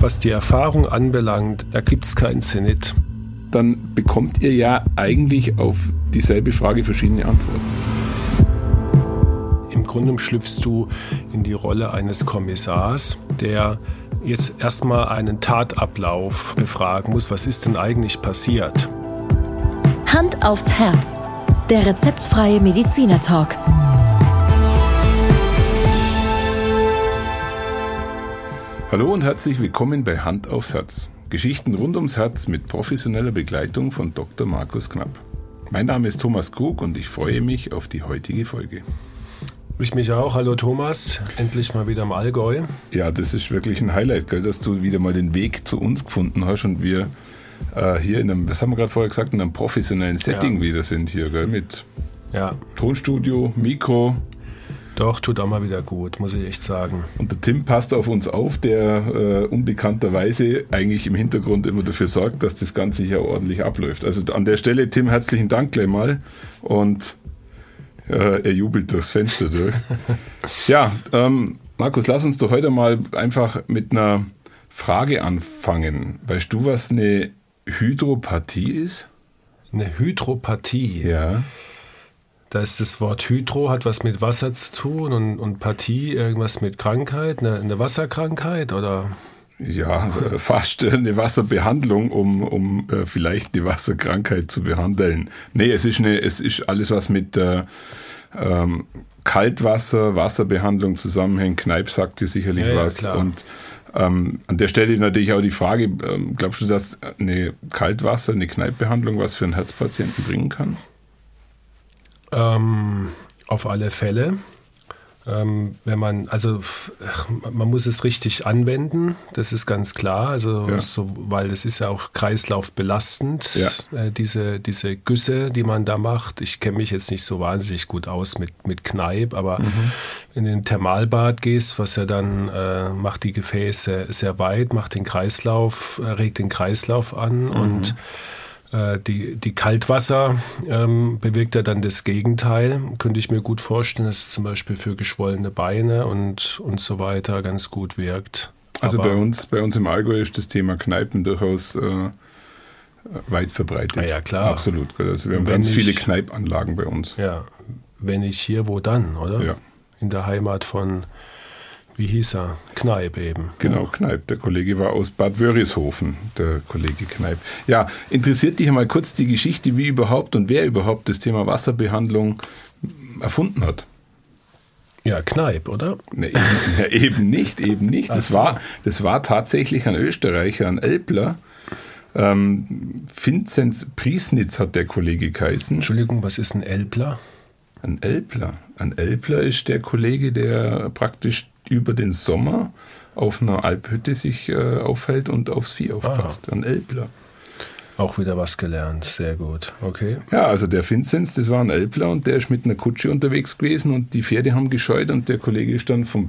Was die Erfahrung anbelangt, da gibt es keinen Zenit. Dann bekommt ihr ja eigentlich auf dieselbe Frage verschiedene Antworten. Im Grunde schlüpfst du in die Rolle eines Kommissars, der jetzt erstmal einen Tatablauf befragen muss. Was ist denn eigentlich passiert? Hand aufs Herz. Der rezeptfreie Mediziner Hallo und herzlich willkommen bei Hand aufs Herz. Geschichten rund ums Herz mit professioneller Begleitung von Dr. Markus Knapp. Mein Name ist Thomas Krug und ich freue mich auf die heutige Folge. Ich mich auch. Hallo Thomas, endlich mal wieder im Allgäu. Ja, das ist wirklich ein Highlight, gell, dass du wieder mal den Weg zu uns gefunden hast und wir äh, hier in einem, was haben wir gerade vorher gesagt, in einem professionellen Setting ja. wieder sind hier, gell, mit ja. Tonstudio, Mikro, doch, tut auch mal wieder gut, muss ich echt sagen. Und der Tim passt auf uns auf, der äh, unbekannterweise eigentlich im Hintergrund immer dafür sorgt, dass das Ganze hier ordentlich abläuft. Also an der Stelle, Tim, herzlichen Dank gleich mal. Und äh, er jubelt durchs Fenster durch. ja, ähm, Markus, lass uns doch heute mal einfach mit einer Frage anfangen. Weißt du, was eine Hydropathie ist? Eine Hydropathie? Ja. Da ist das Wort Hydro, hat was mit Wasser zu tun und, und Partie irgendwas mit Krankheit, eine, eine Wasserkrankheit oder? Ja, äh, fast eine Wasserbehandlung, um, um äh, vielleicht die Wasserkrankheit zu behandeln. Nee, es ist, eine, es ist alles, was mit äh, ähm, Kaltwasser, Wasserbehandlung zusammenhängt. Kneip sagt dir sicherlich ja, was. Ja, und ähm, an der Stelle natürlich auch die Frage, ähm, glaubst du, dass eine Kaltwasser, eine Kneippbehandlung was für einen Herzpatienten bringen kann? Ähm, auf alle Fälle. Ähm, wenn man, also man muss es richtig anwenden, das ist ganz klar, also ja. so, weil das ist ja auch kreislaufbelastend, ja. äh, diese, diese Güsse, die man da macht. Ich kenne mich jetzt nicht so wahnsinnig gut aus mit, mit Kneipp, aber mhm. in den Thermalbad gehst, was ja dann äh, macht die Gefäße sehr weit, macht den Kreislauf, äh, regt den Kreislauf an mhm. und die, die Kaltwasser ähm, bewirkt ja dann das Gegenteil. Könnte ich mir gut vorstellen, dass es zum Beispiel für geschwollene Beine und, und so weiter ganz gut wirkt. Also Aber bei uns, bei uns im Allgäu ist das Thema Kneipen durchaus äh, weit verbreitet. Ja, ja, klar. Absolut. Also wir haben ganz ich, viele Kneipanlagen bei uns. Ja, wenn nicht hier, wo dann, oder? Ja. In der Heimat von wie hieß er? Kneip eben. Genau. Kneip. Der Kollege war aus Bad Wörishofen, der Kollege Kneip. Ja, interessiert dich einmal kurz die Geschichte, wie überhaupt und wer überhaupt das Thema Wasserbehandlung erfunden hat? Ja, Kneip, oder? Ne, eben, ja, eben nicht, eben nicht. Das, so. war, das war tatsächlich ein Österreicher, ein Elbler. Ähm, Vinzenz Priesnitz hat der Kollege geheißen. Entschuldigung, was ist ein Elbler? Ein Elbler. Ein Elbler ist der Kollege, der praktisch über den Sommer auf einer Alphütte sich äh, aufhält und aufs Vieh aufpasst. Aha. Ein Elbler. Auch wieder was gelernt, sehr gut. Okay. Ja, also der Vinzenz, das war ein Elbler und der ist mit einer Kutsche unterwegs gewesen und die Pferde haben gescheut und der Kollege ist dann vom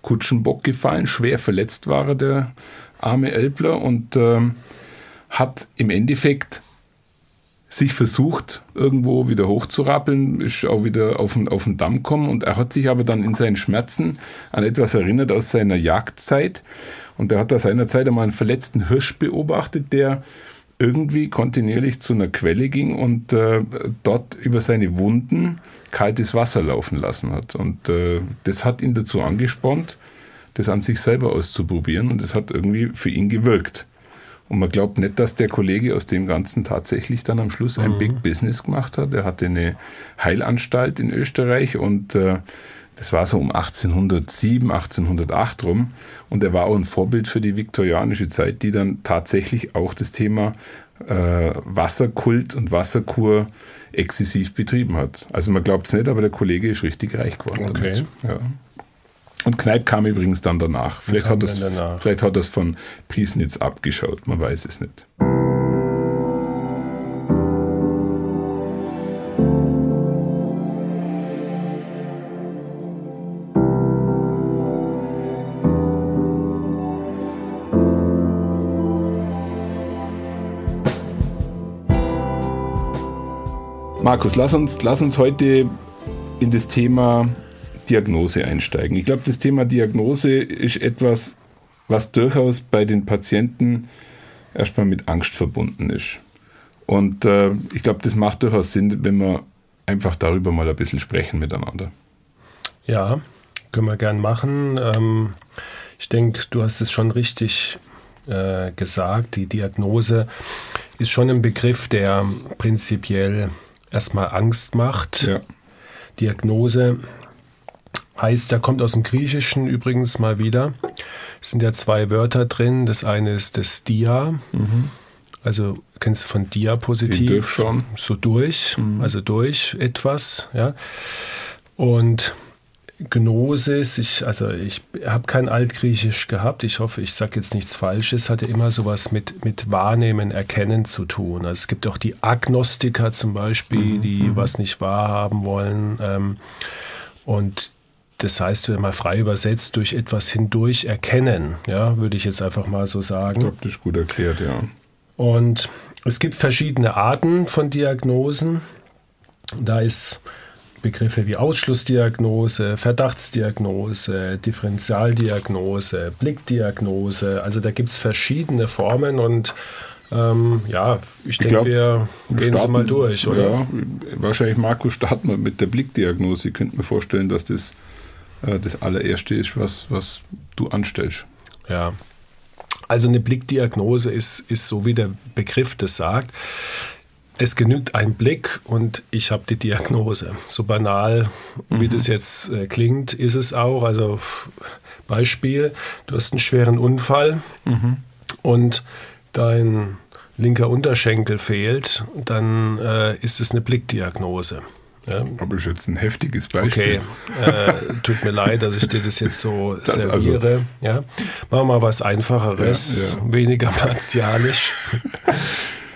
Kutschenbock gefallen. Schwer verletzt war er, der arme Elbler, und ähm, hat im Endeffekt sich versucht, irgendwo wieder hochzurappeln, ist auch wieder auf den, auf den Damm gekommen und er hat sich aber dann in seinen Schmerzen an etwas erinnert aus seiner Jagdzeit und er hat da seinerzeit einmal einen verletzten Hirsch beobachtet, der irgendwie kontinuierlich zu einer Quelle ging und äh, dort über seine Wunden kaltes Wasser laufen lassen hat. Und äh, das hat ihn dazu angespornt, das an sich selber auszuprobieren und das hat irgendwie für ihn gewirkt. Und man glaubt nicht, dass der Kollege aus dem Ganzen tatsächlich dann am Schluss ein mhm. Big Business gemacht hat. Er hatte eine Heilanstalt in Österreich und äh, das war so um 1807, 1808 rum. Und er war auch ein Vorbild für die viktorianische Zeit, die dann tatsächlich auch das Thema äh, Wasserkult und Wasserkur exzessiv betrieben hat. Also man glaubt es nicht, aber der Kollege ist richtig reich geworden. Okay. Ja. Und Kneip kam übrigens dann danach. Vielleicht hat, das, danach. vielleicht hat das von Priesnitz abgeschaut, man weiß es nicht. Markus, lass uns, lass uns heute in das Thema Diagnose einsteigen. Ich glaube, das Thema Diagnose ist etwas, was durchaus bei den Patienten erstmal mit Angst verbunden ist. Und äh, ich glaube, das macht durchaus Sinn, wenn wir einfach darüber mal ein bisschen sprechen miteinander. Ja, können wir gern machen. Ähm, ich denke, du hast es schon richtig äh, gesagt. Die Diagnose ist schon ein Begriff, der prinzipiell erstmal Angst macht. Ja. Diagnose heißt, da kommt aus dem Griechischen übrigens mal wieder. Es sind ja zwei Wörter drin. Das eine ist das Dia. Mhm. Also kennst du von Diapositiv? schon. So durch, mhm. also durch etwas, ja. Und Gnosis, ich, also ich habe kein Altgriechisch gehabt, ich hoffe, ich sage jetzt nichts Falsches, hatte immer sowas mit, mit Wahrnehmen, Erkennen zu tun. Also es gibt auch die Agnostiker zum Beispiel, mhm, die mhm. was nicht wahrhaben wollen. Ähm, und das heißt, wenn man frei übersetzt, durch etwas hindurch erkennen, ja, würde ich jetzt einfach mal so sagen. Ich glaube, das ist gut erklärt, ja. Und es gibt verschiedene Arten von Diagnosen. Da ist Begriffe wie Ausschlussdiagnose, Verdachtsdiagnose, Differentialdiagnose, Blickdiagnose. Also da gibt es verschiedene Formen und ähm, ja, ich, ich denke, wir gehen starten, sie mal durch, oder? Ja, wahrscheinlich, Markus, starten wir mit der Blickdiagnose. Ich könnte mir vorstellen, dass das äh, das allererste ist, was, was du anstellst. Ja. Also eine Blickdiagnose ist, ist so, wie der Begriff das sagt es genügt ein Blick und ich habe die Diagnose. So banal, wie mhm. das jetzt äh, klingt, ist es auch. Also Beispiel, du hast einen schweren Unfall mhm. und dein linker Unterschenkel fehlt, dann äh, ist es eine Blickdiagnose. Ja. Aber ist jetzt ein heftiges Beispiel. Okay, äh, tut mir leid, dass ich dir das jetzt so das also serviere. Also. Ja. Machen wir mal was Einfacheres, ja, ja. weniger martialisch.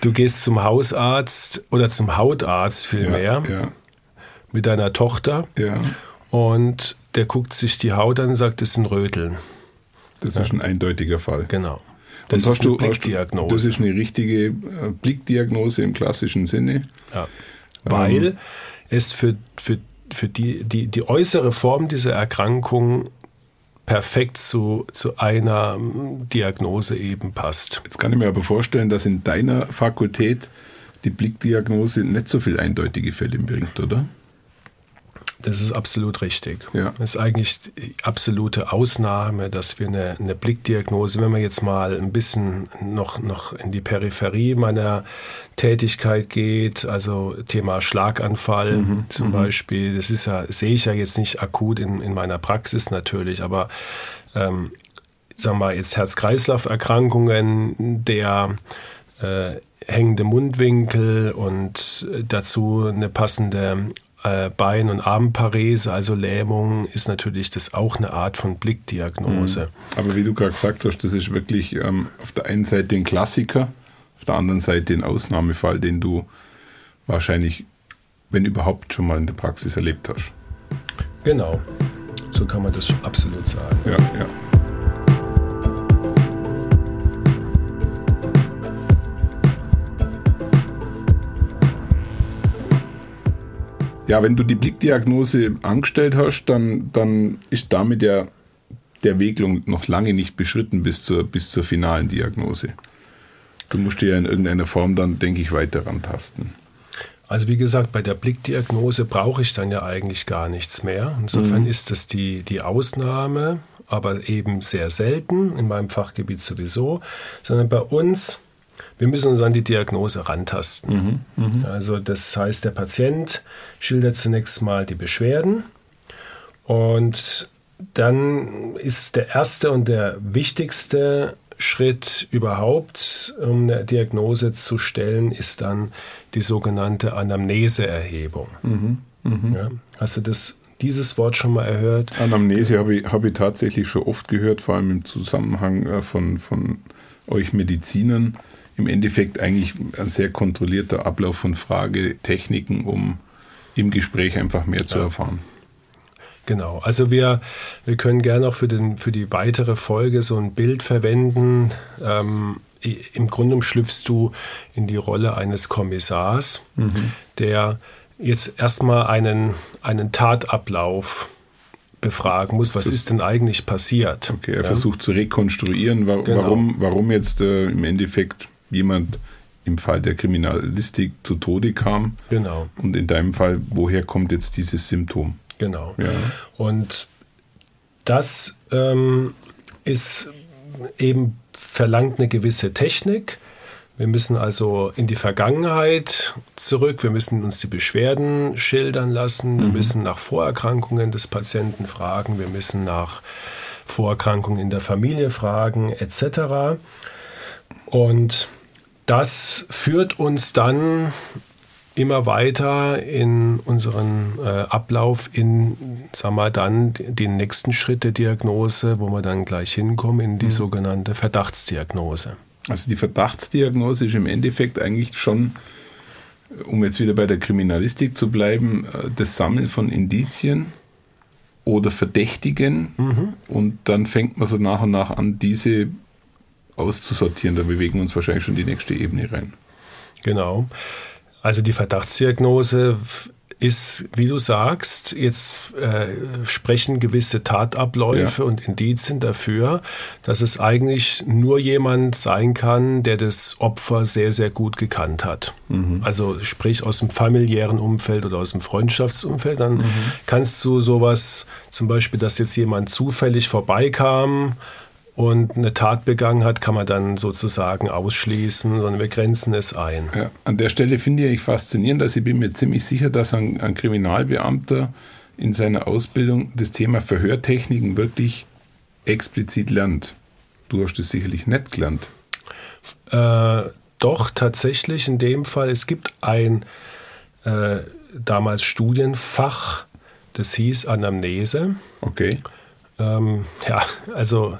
Du gehst zum Hausarzt oder zum Hautarzt vielmehr ja, mit deiner Tochter und der guckt sich die Haut an und sagt, das ist ein Röteln. Das ist ein eindeutiger Fall. Genau. Das und ist eine Blickdiagnose. Das ist eine richtige äh, Blickdiagnose im klassischen Sinne. Ja. Weil ähm, es für, für, für die, die, die äußere Form dieser Erkrankung perfekt zu, zu einer hm, Diagnose eben passt. Jetzt kann ich mir aber vorstellen, dass in deiner Fakultät die Blickdiagnose nicht so viele eindeutige Fälle bringt, oder? Das ist absolut richtig. Ja. Das ist eigentlich die absolute Ausnahme, dass wir eine, eine, Blickdiagnose, wenn man jetzt mal ein bisschen noch, noch in die Peripherie meiner Tätigkeit geht, also Thema Schlaganfall mhm. zum mhm. Beispiel, das ist ja, sehe ich ja jetzt nicht akut in, in meiner Praxis natürlich, aber ähm, sagen wir jetzt Herz-Kreislauf-Erkrankungen, der äh, hängende Mundwinkel und dazu eine passende äh, Bein- und Armparese, also Lähmung, ist natürlich das auch eine Art von Blickdiagnose. Mhm. Aber wie du gerade gesagt hast, das ist wirklich ähm, auf der einen Seite ein Klassiker, auf der anderen Seite ein Ausnahmefall, den du wahrscheinlich, wenn überhaupt, schon mal in der Praxis erlebt hast. Genau, so kann man das absolut sagen. Ja, ja. Ja, wenn du die Blickdiagnose angestellt hast, dann, dann ist damit ja der Weg noch lange nicht beschritten bis zur, bis zur finalen Diagnose. Du musst dir ja in irgendeiner Form dann, denke ich, weiter rantasten. Also wie gesagt, bei der Blickdiagnose brauche ich dann ja eigentlich gar nichts mehr. Insofern mhm. ist das die, die Ausnahme, aber eben sehr selten, in meinem Fachgebiet sowieso, sondern bei uns wir müssen uns an die Diagnose rantasten. Mhm, mh. Also das heißt, der Patient schildert zunächst mal die Beschwerden und dann ist der erste und der wichtigste Schritt überhaupt, um eine Diagnose zu stellen, ist dann die sogenannte Anamneseerhebung. Mhm, mh. ja, hast du das, dieses Wort schon mal erhört? Anamnese habe ich, hab ich tatsächlich schon oft gehört, vor allem im Zusammenhang äh, von, von euch Medizinern im Endeffekt eigentlich ein sehr kontrollierter Ablauf von Fragetechniken, um im Gespräch einfach mehr zu erfahren. Genau, also wir, wir können gerne auch für, den, für die weitere Folge so ein Bild verwenden. Ähm, Im Grunde schlüpfst du in die Rolle eines Kommissars, mhm. der jetzt erstmal einen, einen Tatablauf befragen muss, was ist denn eigentlich passiert. Okay, er ja? versucht zu rekonstruieren, wa genau. warum, warum jetzt äh, im Endeffekt jemand im Fall der Kriminalistik zu Tode kam. Genau. Und in deinem Fall, woher kommt jetzt dieses Symptom? Genau. Ja. Und das ähm, ist eben verlangt eine gewisse Technik. Wir müssen also in die Vergangenheit zurück, wir müssen uns die Beschwerden schildern lassen, wir mhm. müssen nach Vorerkrankungen des Patienten fragen, wir müssen nach Vorerkrankungen in der Familie fragen, etc. Und das führt uns dann immer weiter in unseren äh, Ablauf in, sag mal, dann den nächsten Schritt der Diagnose, wo wir dann gleich hinkommen, in die mhm. sogenannte Verdachtsdiagnose. Also die Verdachtsdiagnose ist im Endeffekt eigentlich schon, um jetzt wieder bei der Kriminalistik zu bleiben, äh, das Sammeln von Indizien oder Verdächtigen mhm. und dann fängt man so nach und nach an, diese auszusortieren. Da bewegen wir uns wahrscheinlich schon die nächste Ebene rein. Genau. Also die Verdachtsdiagnose ist, wie du sagst, jetzt äh, sprechen gewisse Tatabläufe ja. und Indizien dafür, dass es eigentlich nur jemand sein kann, der das Opfer sehr, sehr gut gekannt hat. Mhm. Also sprich aus dem familiären Umfeld oder aus dem Freundschaftsumfeld. Dann mhm. kannst du sowas, zum Beispiel, dass jetzt jemand zufällig vorbeikam, und eine Tat begangen hat, kann man dann sozusagen ausschließen, sondern wir grenzen es ein. Ja, an der Stelle finde ich faszinierend, dass ich bin mir ziemlich sicher, dass ein, ein Kriminalbeamter in seiner Ausbildung das Thema Verhörtechniken wirklich explizit lernt. Du hast es sicherlich nicht gelernt. Äh, doch, tatsächlich in dem Fall. Es gibt ein äh, damals Studienfach, das hieß Anamnese. Okay. Ähm, ja, also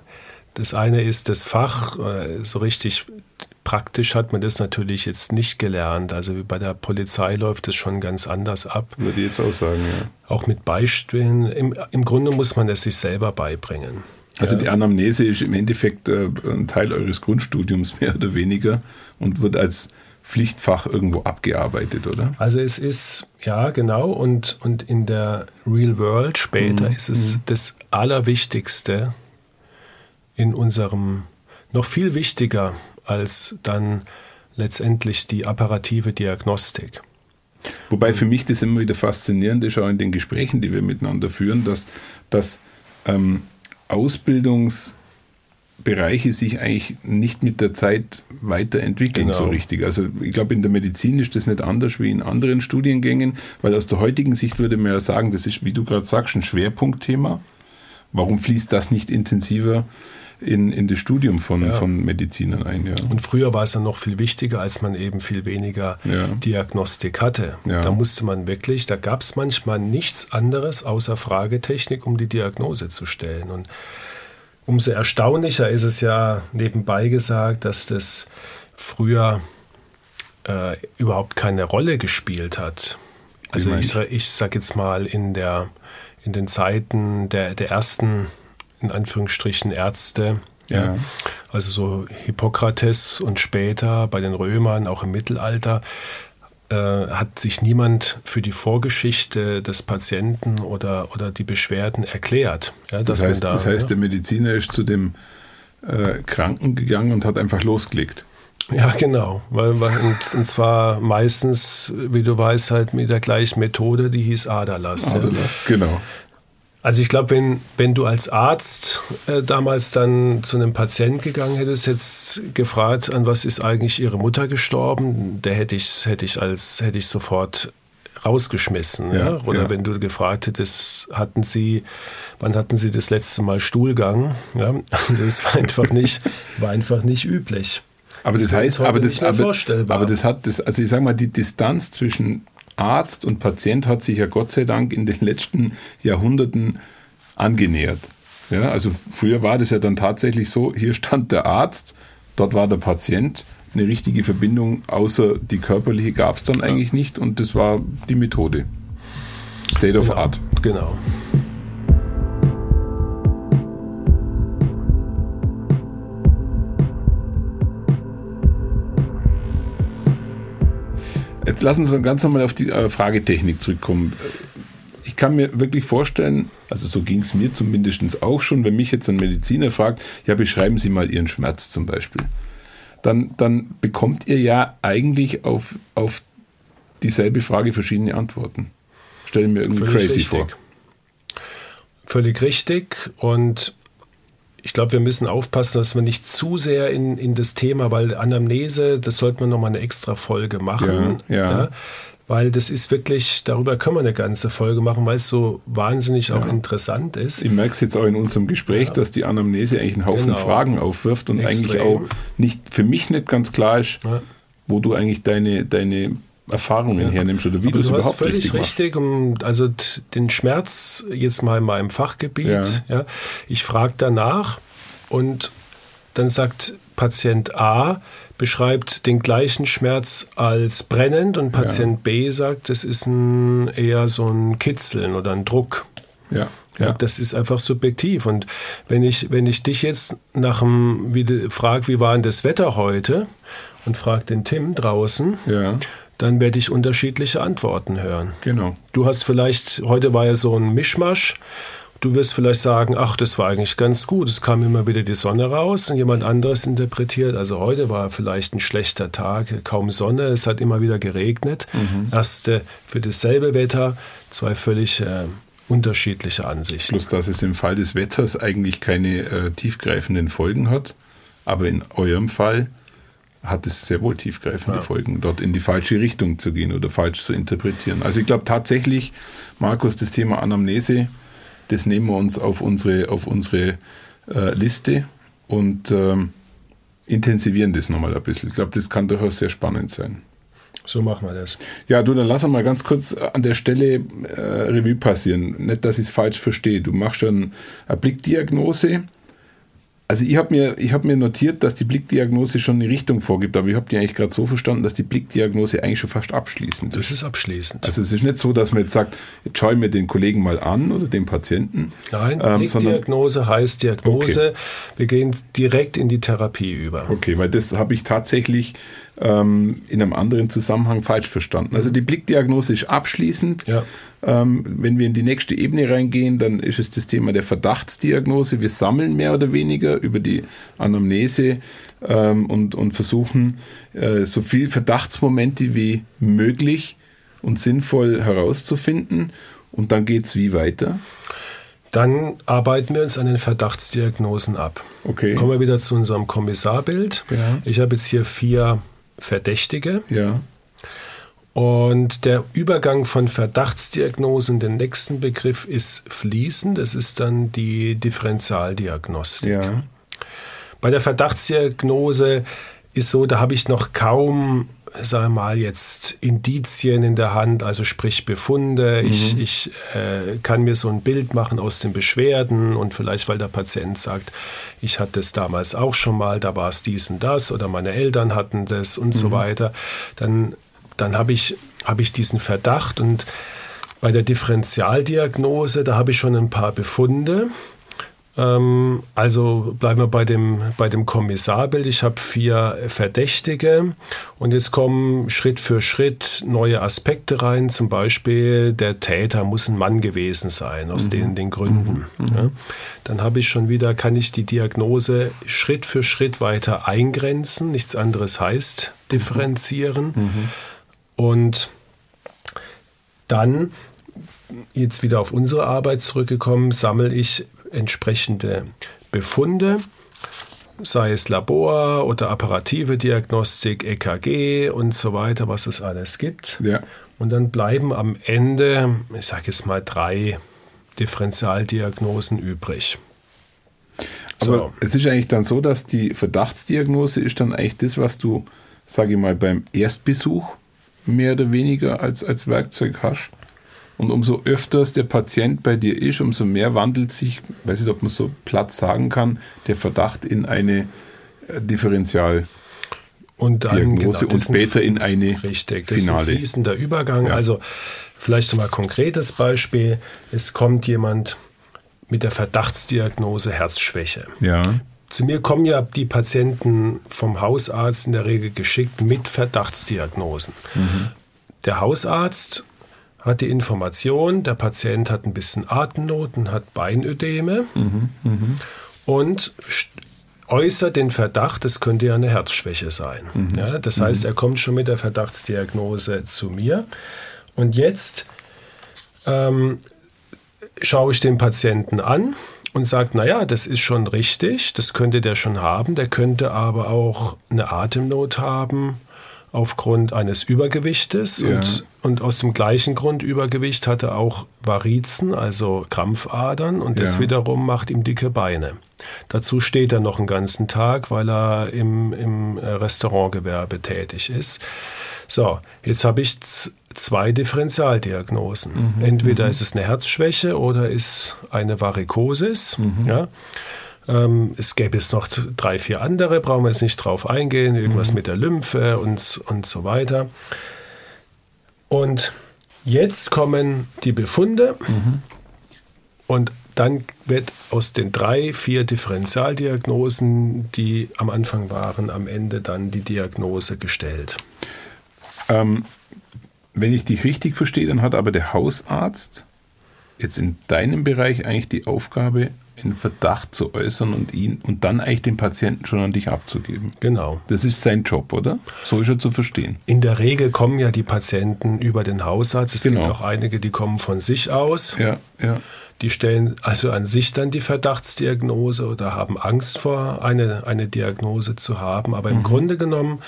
das eine ist das Fach, äh, so richtig praktisch hat man das natürlich jetzt nicht gelernt. Also bei der Polizei läuft es schon ganz anders ab. Würde ich jetzt auch sagen, ja. Auch mit Beispielen. Im, im Grunde muss man es sich selber beibringen. Also die Anamnese ist im Endeffekt äh, ein Teil eures Grundstudiums mehr oder weniger und wird als Pflichtfach irgendwo abgearbeitet, oder? Also es ist, ja genau, und, und in der Real World später mhm. ist es mhm. das Allerwichtigste, in unserem noch viel wichtiger als dann letztendlich die apparative Diagnostik. Wobei für mich das immer wieder faszinierend ist, auch in den Gesprächen, die wir miteinander führen, dass, dass ähm, Ausbildungsbereiche sich eigentlich nicht mit der Zeit weiterentwickeln genau. so richtig. Also ich glaube, in der Medizin ist das nicht anders wie in anderen Studiengängen, weil aus der heutigen Sicht würde man ja sagen, das ist, wie du gerade sagst, ein Schwerpunktthema. Warum fließt das nicht intensiver in, in das Studium von, ja. von Medizinern ein. Ja. Und früher war es dann noch viel wichtiger, als man eben viel weniger ja. Diagnostik hatte. Da musste man wirklich, da gab es manchmal nichts anderes außer Fragetechnik, um die Diagnose zu stellen. Und umso erstaunlicher ist es ja nebenbei gesagt, dass das früher äh, überhaupt keine Rolle gespielt hat. Also ich, ich sage jetzt mal in der in den Zeiten der, der ersten in Anführungsstrichen Ärzte. Ja. Also so Hippokrates und später bei den Römern, auch im Mittelalter, äh, hat sich niemand für die Vorgeschichte des Patienten oder, oder die Beschwerden erklärt. Ja, das, heißt, da, das heißt, ja. der Mediziner ist zu dem äh, Kranken gegangen und hat einfach losgelegt. Ja, genau. Weil, weil, und, und, zwar meistens, wie du weißt, halt mit der gleichen Methode, die hieß Aderlass. Aderlass, ja. genau. Also ich glaube, wenn, wenn du als Arzt äh, damals dann zu einem Patient gegangen hättest, jetzt gefragt, an was ist eigentlich ihre Mutter gestorben, der hätte ich, hätte ich als hätte ich sofort rausgeschmissen. Ja, ja? Oder ja. wenn du gefragt hättest, hatten sie, wann hatten sie das letzte Mal Stuhlgang? Ja, also das war einfach nicht, war einfach nicht üblich. Aber das, das heißt, aber das, aber, aber das hat das, also ich sage mal, die Distanz zwischen Arzt und Patient hat sich ja Gott sei Dank in den letzten Jahrhunderten angenähert. Ja, also früher war das ja dann tatsächlich so, hier stand der Arzt, dort war der Patient. Eine richtige Verbindung außer die körperliche gab es dann eigentlich nicht und das war die Methode. State of genau, Art. Genau. Jetzt lassen Sie uns ganz nochmal auf die äh, Fragetechnik zurückkommen. Ich kann mir wirklich vorstellen, Also so ging es mir zumindest auch schon, wenn mich jetzt ein Mediziner fragt, ja, beschreiben Sie mal Ihren Schmerz zum Beispiel. Dann, dann bekommt ihr ja eigentlich auf, auf dieselbe Frage verschiedene Antworten. Stell mir irgendwie Völlig crazy richtig. vor. Völlig richtig. Und ich glaube, wir müssen aufpassen, dass wir nicht zu sehr in, in das Thema, weil Anamnese, das sollte man nochmal eine extra Folge machen. Ja, ja. ja, weil das ist wirklich, darüber können wir eine ganze Folge machen, weil es so wahnsinnig auch interessant ist. Ich merke es jetzt auch in unserem Gespräch, dass die Anamnese eigentlich einen Haufen genau. Fragen aufwirft und Extrem. eigentlich auch nicht, für mich nicht ganz klar ist, wo du eigentlich deine, deine Erfahrungen ja. hernimmst oder wie du es überhaupt völlig richtig, richtig um, also den Schmerz jetzt mal in meinem Fachgebiet. Ja. ja ich frage danach und dann sagt Patient A beschreibt den gleichen Schmerz als brennend und Patient ja. B sagt, es ist ein, eher so ein Kitzeln oder ein Druck. Ja. Ja. Das ist einfach subjektiv. Und wenn ich, wenn ich dich jetzt nach dem, wie frag, wie war denn das Wetter heute? Und frag den Tim draußen, ja dann werde ich unterschiedliche Antworten hören. Genau. Du hast vielleicht, heute war ja so ein Mischmasch. Du wirst vielleicht sagen, ach, das war eigentlich ganz gut, es kam immer wieder die Sonne raus und jemand anderes interpretiert. Also heute war vielleicht ein schlechter Tag, kaum Sonne, es hat immer wieder geregnet. Mhm. Erste für dasselbe Wetter zwei völlig äh, unterschiedliche Ansichten. Plus, dass es im Fall des Wetters eigentlich keine äh, tiefgreifenden Folgen hat, aber in eurem Fall hat es sehr wohl tiefgreifende ja. Folgen, dort in die falsche Richtung zu gehen oder falsch zu interpretieren. Also ich glaube tatsächlich, Markus, das Thema Anamnese, das nehmen wir uns auf unsere, auf unsere äh, Liste und ähm, intensivieren das nochmal ein bisschen. Ich glaube, das kann durchaus sehr spannend sein. So machen wir das. Ja, du, dann lass uns mal ganz kurz an der Stelle äh, Revue passieren. Nicht, dass ich es falsch verstehe. Du machst schon eine Blickdiagnose also ich habe mir, hab mir notiert, dass die Blickdiagnose schon eine Richtung vorgibt, aber ich habe die eigentlich gerade so verstanden, dass die Blickdiagnose eigentlich schon fast abschließend ist. Das ist abschließend. Also es ist nicht so, dass man jetzt sagt, jetzt schaue ich mir den Kollegen mal an oder den Patienten. Nein, ähm, Blickdiagnose heißt Diagnose. Okay. Wir gehen direkt in die Therapie über. Okay, weil das habe ich tatsächlich ähm, in einem anderen Zusammenhang falsch verstanden. Also die Blickdiagnose ist abschließend. Ja. Ähm, wenn wir in die nächste Ebene reingehen, dann ist es das Thema der Verdachtsdiagnose. Wir sammeln mehr oder weniger über die Anamnese ähm, und, und versuchen, äh, so viele Verdachtsmomente wie möglich und sinnvoll herauszufinden. Und dann geht es wie weiter? Dann arbeiten wir uns an den Verdachtsdiagnosen ab. Okay. Kommen wir wieder zu unserem Kommissarbild. Ja. Ich habe jetzt hier vier Verdächtige. Ja. Und der Übergang von Verdachtsdiagnosen, den nächsten Begriff ist fließend. Das ist dann die Differentialdiagnostik. Ja. Bei der Verdachtsdiagnose ist so, da habe ich noch kaum, sagen wir mal, jetzt Indizien in der Hand, also sprich Befunde. Mhm. Ich, ich äh, kann mir so ein Bild machen aus den Beschwerden und vielleicht, weil der Patient sagt, ich hatte es damals auch schon mal, da war es dies und das oder meine Eltern hatten das und mhm. so weiter. Dann dann habe ich, hab ich diesen Verdacht und bei der Differentialdiagnose, da habe ich schon ein paar Befunde. Ähm, also bleiben wir bei dem, bei dem Kommissarbild. Ich habe vier Verdächtige und jetzt kommen Schritt für Schritt neue Aspekte rein. Zum Beispiel, der Täter muss ein Mann gewesen sein, aus mhm. den, den Gründen. Mhm. mhm. Ja. Dann habe ich schon wieder, kann ich die Diagnose Schritt für Schritt weiter eingrenzen. Nichts anderes heißt differenzieren. Mhm. Und dann, jetzt wieder auf unsere Arbeit zurückgekommen, sammle ich entsprechende Befunde, sei es Labor oder apparative Diagnostik, EKG und so weiter, was es alles gibt. Ja. Und dann bleiben am Ende, ich sage jetzt mal, drei Differentialdiagnosen übrig. Aber so. es ist eigentlich dann so, dass die Verdachtsdiagnose ist dann eigentlich das, was du, sage ich mal, beim Erstbesuch mehr oder weniger als, als Werkzeug hast. Und umso öfters der Patient bei dir ist, umso mehr wandelt sich, weiß nicht, ob man so platt sagen kann, der Verdacht in eine äh, Differential. Und dann, Diagnose genau, und später in eine richtig, das Finale. Ist ein fließender Übergang. Ja. Also vielleicht mal ein konkretes Beispiel. Es kommt jemand mit der Verdachtsdiagnose Herzschwäche. Ja. Zu mir kommen ja die Patienten vom Hausarzt in der Regel geschickt mit Verdachtsdiagnosen. Mhm. Der Hausarzt hat die Information, der Patient hat ein bisschen Atemnot und hat Beinödeme mhm, mh. und äußert den Verdacht, es könnte ja eine Herzschwäche sein. Mhm. Ja, das heißt, er kommt schon mit der Verdachtsdiagnose zu mir. Und jetzt ähm, schaue ich den Patienten an und sage, naja, das ist schon richtig, das könnte der schon haben, der könnte aber auch eine Atemnot haben aufgrund eines Übergewichtes ja. und, und aus dem gleichen Grund Übergewicht hat er auch Varizen, also Krampfadern und das ja. wiederum macht ihm dicke Beine. Dazu steht er noch einen ganzen Tag, weil er im, im Restaurantgewerbe tätig ist. So, jetzt habe ich zwei Differentialdiagnosen. Mhm, Entweder mhm. ist es eine Herzschwäche oder ist eine Varikosis. Mhm. Ja. Ähm, es gäbe es noch drei, vier andere, brauchen wir jetzt nicht drauf eingehen, irgendwas mhm. mit der Lymphe und, und so weiter. Und jetzt kommen die Befunde mhm. und dann wird aus den drei, vier Differentialdiagnosen, die am Anfang waren, am Ende dann die Diagnose gestellt. Ähm, wenn ich dich richtig verstehe, dann hat aber der Hausarzt jetzt in deinem Bereich eigentlich die Aufgabe, einen Verdacht zu äußern und ihn und dann eigentlich den Patienten schon an dich abzugeben. Genau. Das ist sein Job, oder? So ist er zu verstehen. In der Regel kommen ja die Patienten über den Hausarzt. Es genau. gibt auch einige, die kommen von sich aus. Ja, ja. Die stellen also an sich dann die Verdachtsdiagnose oder haben Angst vor, eine, eine Diagnose zu haben. Aber im mhm. Grunde genommen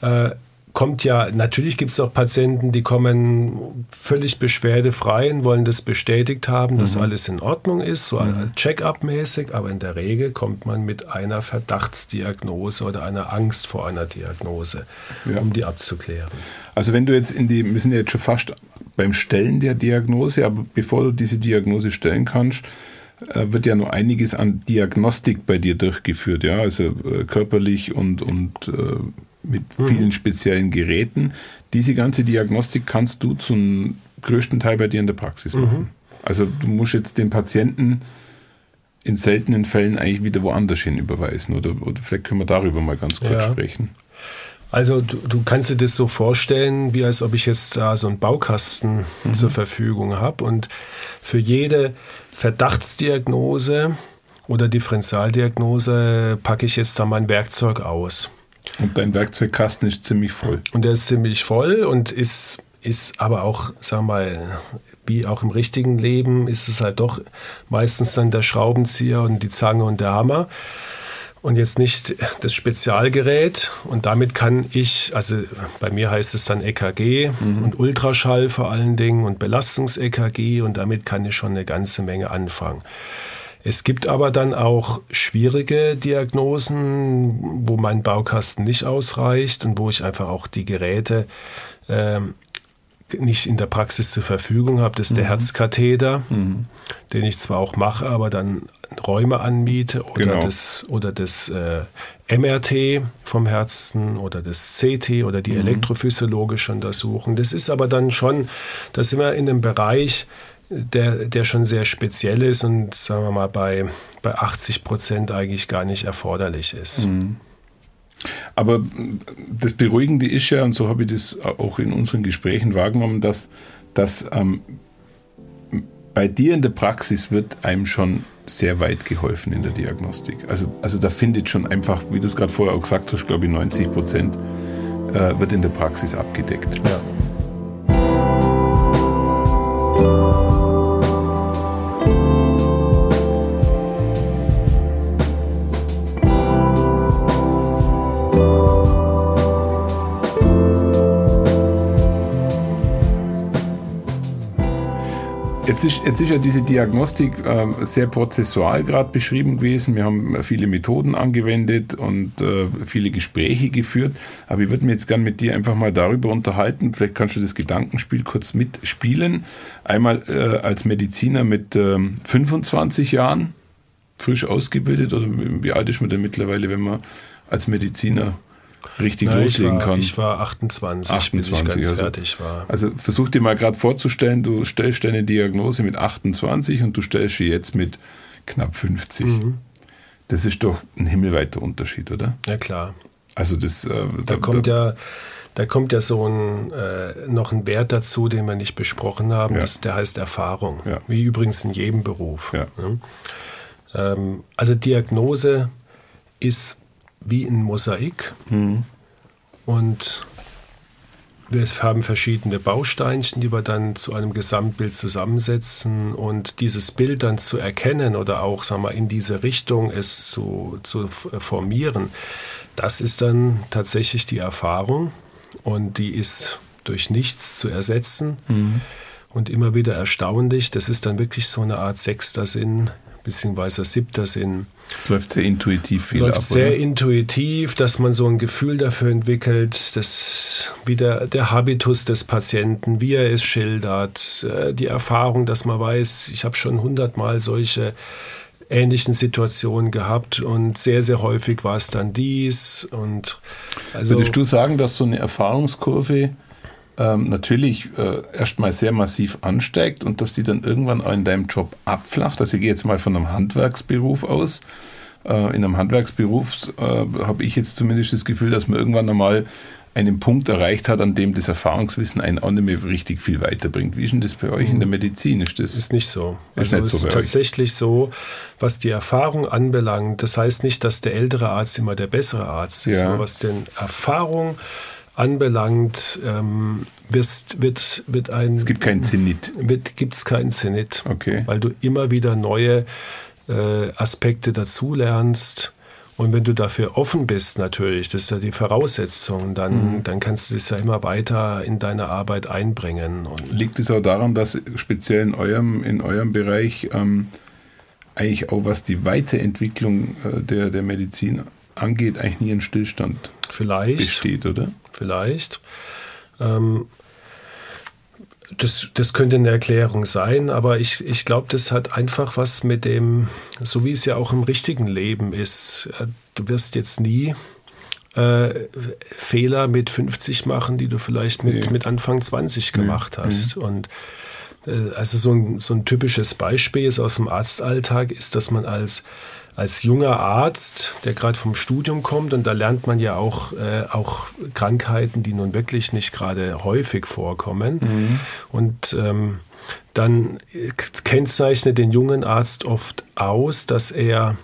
äh, kommt ja, natürlich gibt es auch Patienten, die kommen völlig beschwerdefrei und wollen das bestätigt haben, dass mhm. alles in Ordnung ist, so mhm. Check-up-mäßig, aber in der Regel kommt man mit einer Verdachtsdiagnose oder einer Angst vor einer Diagnose, ja. um die abzuklären. Also wenn du jetzt in die, wir sind jetzt schon fast beim Stellen der Diagnose, aber bevor du diese Diagnose stellen kannst, äh, wird ja noch einiges an Diagnostik bei dir durchgeführt, ja, also äh, körperlich und, und äh, mit mhm. vielen speziellen Geräten. Diese ganze Diagnostik kannst du zum größten Teil bei dir in der Praxis mhm. machen. Mhm. Also du musst jetzt den Patienten in seltenen Fällen eigentlich wieder woanders hin überweisen. Oder, oder vielleicht können wir darüber mal ganz kurz ja. sprechen. Also du, du, kannst dir das so vorstellen, wie als ob ich jetzt da so einen Baukasten mhm. zur Verfügung habe und für jede Verdachtsdiagnose oder Differentialdiagnose packe ich jetzt da mein Werkzeug aus. Und dein Werkzeugkasten ist ziemlich voll. Und der ist ziemlich voll und ist, ist aber auch, sag mal, wie auch im richtigen Leben, ist es halt doch meistens dann der Schraubenzieher und die Zange und der Hammer. Und jetzt nicht das Spezialgerät. Und damit kann ich, also bei mir heißt es dann EKG mhm. und Ultraschall vor allen Dingen und Belastungs-EKG. Und damit kann ich schon eine ganze Menge anfangen. Es gibt aber dann auch schwierige Diagnosen, wo mein Baukasten nicht ausreicht und wo ich einfach auch die Geräte äh, nicht in der Praxis zur Verfügung habe. Das ist mhm. der Herzkatheter, mhm. den ich zwar auch mache, aber dann Räume anmiete oder genau. das, oder das äh, MRT vom Herzen oder das CT oder die mhm. elektrophysiologische Untersuchung. Das ist aber dann schon, da sind wir in einem Bereich, der, der schon sehr speziell ist und sagen wir mal bei, bei 80 Prozent eigentlich gar nicht erforderlich ist. Mhm. Aber das Beruhigende ist ja, und so habe ich das auch in unseren Gesprächen wahrgenommen, dass, dass ähm, bei dir in der Praxis wird einem schon sehr weit geholfen in der Diagnostik. Also, also da findet schon einfach, wie du es gerade vorher auch gesagt hast, glaube ich, 90 Prozent äh, wird in der Praxis abgedeckt. Ja. Jetzt ist, jetzt ist ja diese Diagnostik äh, sehr prozessual gerade beschrieben gewesen. Wir haben viele Methoden angewendet und äh, viele Gespräche geführt. Aber ich würde mich jetzt gerne mit dir einfach mal darüber unterhalten. Vielleicht kannst du das Gedankenspiel kurz mitspielen. Einmal äh, als Mediziner mit 25 ähm, Jahren, frisch ausgebildet, oder wie alt ist man denn mittlerweile, wenn man als Mediziner richtig Nein, loslegen war, kann. Ich war 28, 28 bis ich ganz also, fertig war. Also versuch dir mal gerade vorzustellen, du stellst deine Diagnose mit 28 und du stellst sie jetzt mit knapp 50. Mhm. Das ist doch ein himmelweiter Unterschied, oder? Ja, klar. Also das... Äh, da, da kommt da, ja da kommt ja so ein, äh, noch ein Wert dazu, den wir nicht besprochen haben, ja. das, der heißt Erfahrung, ja. wie übrigens in jedem Beruf. Ja. Ähm, also Diagnose ist wie ein Mosaik mhm. und wir haben verschiedene Bausteinchen, die wir dann zu einem Gesamtbild zusammensetzen und dieses Bild dann zu erkennen oder auch sagen wir, in diese Richtung es zu, zu formieren, das ist dann tatsächlich die Erfahrung und die ist durch nichts zu ersetzen mhm. und immer wieder erstaunlich. Das ist dann wirklich so eine Art sechster Sinn, beziehungsweise siebter Sinn. Es läuft sehr intuitiv viel läuft ab. Sehr oder? intuitiv, dass man so ein Gefühl dafür entwickelt, dass wie der, der Habitus des Patienten, wie er es schildert, äh, die Erfahrung, dass man weiß, ich habe schon hundertmal solche ähnlichen Situationen gehabt und sehr, sehr häufig war es dann dies. Und also Würdest du sagen, dass so eine Erfahrungskurve ähm, natürlich äh, erstmal sehr massiv ansteigt und dass die dann irgendwann auch in deinem Job abflacht. Also ich gehe jetzt mal von einem Handwerksberuf aus. Äh, in einem Handwerksberuf äh, habe ich jetzt zumindest das Gefühl, dass man irgendwann einmal einen Punkt erreicht hat, an dem das Erfahrungswissen einen auch nicht mehr richtig viel weiterbringt. Wie ist denn das bei euch in der Medizin? Ist das ist nicht so. Ist also nicht so ist tatsächlich euch? so, was die Erfahrung anbelangt. Das heißt nicht, dass der ältere Arzt immer der bessere Arzt ist, ja. aber was den Erfahrung anbelangt, ähm, wirst, wird, wird ein. Es gibt keinen Zenit. Gibt es keinen Zenit. Okay. Weil du immer wieder neue äh, Aspekte dazulernst. Und wenn du dafür offen bist, natürlich, das ist ja die Voraussetzung, dann, mhm. dann kannst du das ja immer weiter in deine Arbeit einbringen. Und Liegt es auch daran, dass speziell in eurem, in eurem Bereich ähm, eigentlich auch was die Weiterentwicklung äh, der, der Medizin angeht, eigentlich nie ein Stillstand Vielleicht. besteht, oder? Vielleicht. Ähm, das, das könnte eine Erklärung sein, aber ich, ich glaube, das hat einfach was mit dem, so wie es ja auch im richtigen Leben ist. Äh, du wirst jetzt nie äh, Fehler mit 50 machen, die du vielleicht mit, nee. mit Anfang 20 gemacht nee. hast. Nee. Und äh, also so ein, so ein typisches Beispiel ist aus dem Arztalltag ist, dass man als als junger Arzt, der gerade vom Studium kommt, und da lernt man ja auch, äh, auch Krankheiten, die nun wirklich nicht gerade häufig vorkommen. Mhm. Und ähm, dann kennzeichnet den jungen Arzt oft aus, dass er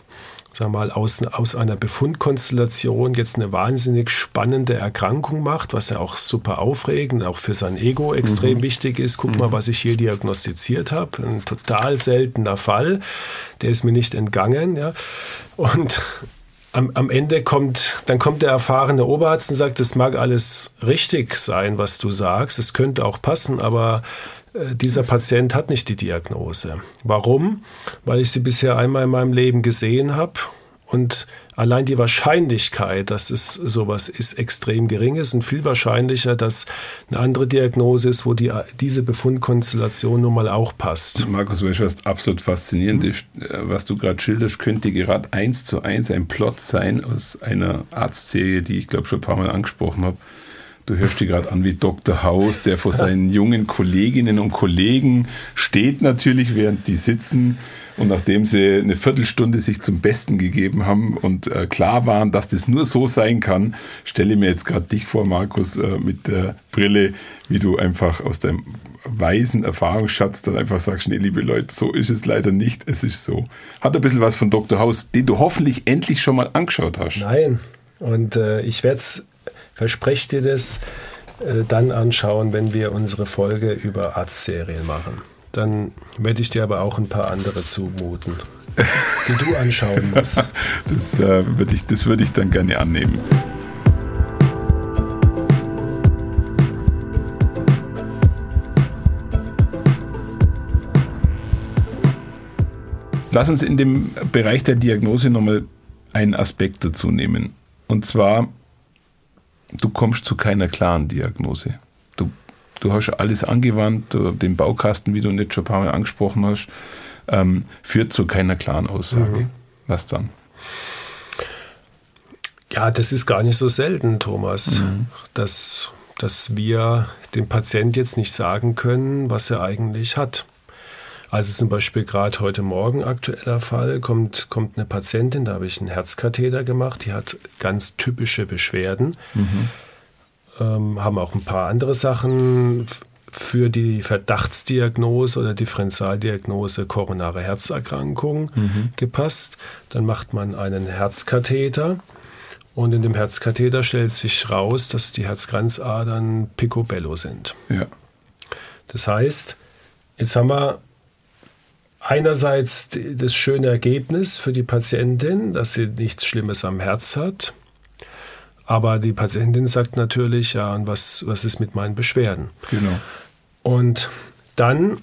sag mal, aus, aus einer Befundkonstellation jetzt eine wahnsinnig spannende Erkrankung macht, was ja auch super aufregend, auch für sein Ego extrem mhm. wichtig ist. Guck mhm. mal, was ich hier diagnostiziert habe. Ein total seltener Fall, der ist mir nicht entgangen. Ja. Und am, am Ende kommt, dann kommt der erfahrene Oberarzt und sagt, das mag alles richtig sein, was du sagst, es könnte auch passen, aber dieser Patient hat nicht die Diagnose. Warum? Weil ich sie bisher einmal in meinem Leben gesehen habe und allein die Wahrscheinlichkeit, dass es sowas ist, extrem gering ist und viel wahrscheinlicher, dass eine andere Diagnose ist, wo die, diese Befundkonstellation nun mal auch passt. Markus, weißt du, was absolut faszinierend mhm. ist, äh, was du gerade schilderst, könnte gerade eins zu eins ein Plot sein aus einer Arztserie, die ich glaube schon ein paar Mal angesprochen habe. Du hörst dich gerade an wie Dr. House, der vor seinen jungen Kolleginnen und Kollegen steht natürlich, während die sitzen. Und nachdem sie eine Viertelstunde sich zum Besten gegeben haben und äh, klar waren, dass das nur so sein kann, stelle mir jetzt gerade dich vor, Markus, äh, mit der Brille, wie du einfach aus deinem weisen Erfahrungsschatz dann einfach sagst, nee, liebe Leute, so ist es leider nicht, es ist so. Hat ein bisschen was von Dr. House, den du hoffentlich endlich schon mal angeschaut hast. Nein, und äh, ich werde es verspreche dir das, äh, dann anschauen, wenn wir unsere Folge über Arztserien machen. Dann werde ich dir aber auch ein paar andere zumuten, die du anschauen musst. das äh, würde ich, würd ich dann gerne annehmen. Lass uns in dem Bereich der Diagnose nochmal einen Aspekt dazu nehmen. Und zwar du kommst zu keiner klaren Diagnose. Du, du hast alles angewandt, den Baukasten, wie du nicht schon ein paar Mal angesprochen hast, ähm, führt zu keiner klaren Aussage. Mhm. Was dann? Ja, das ist gar nicht so selten, Thomas, mhm. dass, dass wir dem Patient jetzt nicht sagen können, was er eigentlich hat. Also zum Beispiel gerade heute Morgen aktueller Fall, kommt, kommt eine Patientin, da habe ich einen Herzkatheter gemacht, die hat ganz typische Beschwerden. Mhm. ähm, haben auch ein paar andere Sachen für die Verdachtsdiagnose oder Differentialdiagnose koronare Herzerkrankung mhm. gepasst. Dann macht man einen Herzkatheter und in dem Herzkatheter stellt sich raus, dass die Herzkranzadern picobello sind. Ja. Das heißt, jetzt haben wir einerseits das schöne Ergebnis für die Patientin, dass sie nichts Schlimmes am Herz hat. Aber die Patientin sagt natürlich, ja, und was, was ist mit meinen Beschwerden? Genau. Und dann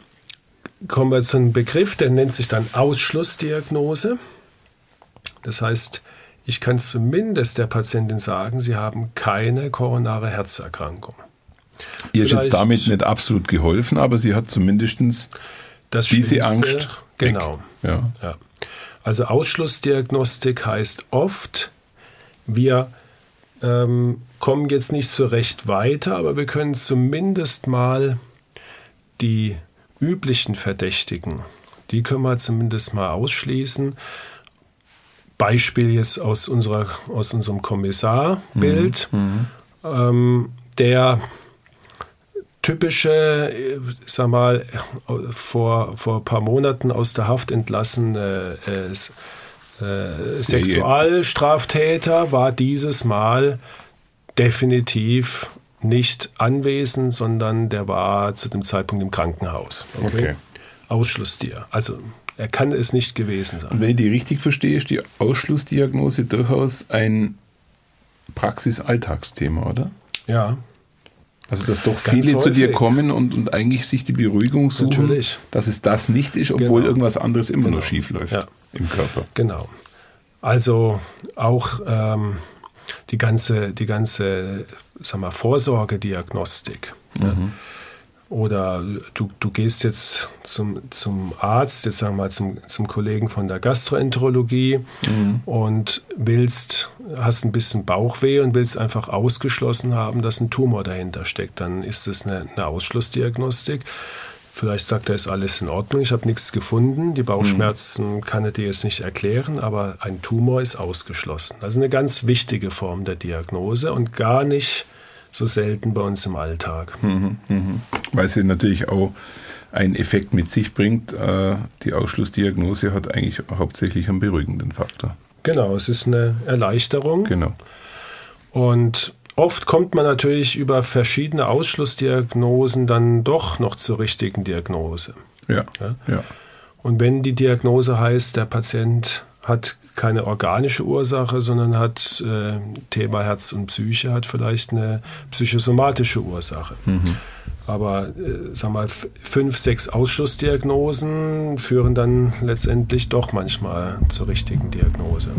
kommen wir zu einem Begriff, der nennt sich dann Ausschlussdiagnose. Das heißt, ich kann zumindest der Patientin sagen, sie haben keine koronare Herzerkrankung. Ihr ist jetzt damit nicht absolut geholfen, aber sie hat zumindest das diese Angst. Genau. Ja. ja. Also Ausschlussdiagnostik heißt oft, wir ähm, kommen jetzt nicht so recht weiter, aber wir können zumindest mal die üblichen Verdächtigen, die können wir zumindest mal ausschließen. Beispiel jetzt aus, unserer, aus unserem Kommissarbild, mhm. mhm. ähm, der typische, sag mal, vor, vor ein paar Monaten aus der Haft entlassene äh, äh, Sexualstraftäter war dieses Mal definitiv nicht anwesend, sondern der war zu dem Zeitpunkt im Krankenhaus. Okay. okay. Ausschlussdier. Also er kann es nicht gewesen sein. Und wenn ich die richtig verstehe, ist die Ausschlussdiagnose durchaus ein Praxis-Alltagsthema, oder? Ja. Also, dass doch viele zu dir kommen und, und eigentlich sich die Beruhigung suchen, Natürlich. dass es das nicht ist, obwohl genau. irgendwas anderes immer genau. noch schief läuft ja. im Körper. Genau. Also auch ähm, die ganze, die ganze sag mal, Vorsorgediagnostik. Mhm. Oder du, du gehst jetzt zum, zum Arzt, jetzt sagen wir mal zum, zum Kollegen von der Gastroenterologie mhm. und willst, hast ein bisschen Bauchweh und willst einfach ausgeschlossen haben, dass ein Tumor dahinter steckt. Dann ist es eine, eine Ausschlussdiagnostik. Vielleicht sagt er, ist alles in Ordnung, ich habe nichts gefunden. Die Bauchschmerzen mhm. kann er dir jetzt nicht erklären, aber ein Tumor ist ausgeschlossen. Also eine ganz wichtige Form der Diagnose und gar nicht so selten bei uns im Alltag. Mhm, mhm. Weil sie natürlich auch einen Effekt mit sich bringt. Äh, die Ausschlussdiagnose hat eigentlich hauptsächlich einen beruhigenden Faktor. Genau, es ist eine Erleichterung. Genau. Und oft kommt man natürlich über verschiedene Ausschlussdiagnosen dann doch noch zur richtigen Diagnose. Ja. ja? ja. Und wenn die Diagnose heißt, der Patient hat keine organische Ursache, sondern hat äh, Thema Herz und Psyche, hat vielleicht eine psychosomatische Ursache. Mhm. Aber äh, sag mal, fünf, sechs Ausschlussdiagnosen führen dann letztendlich doch manchmal zur richtigen Diagnose.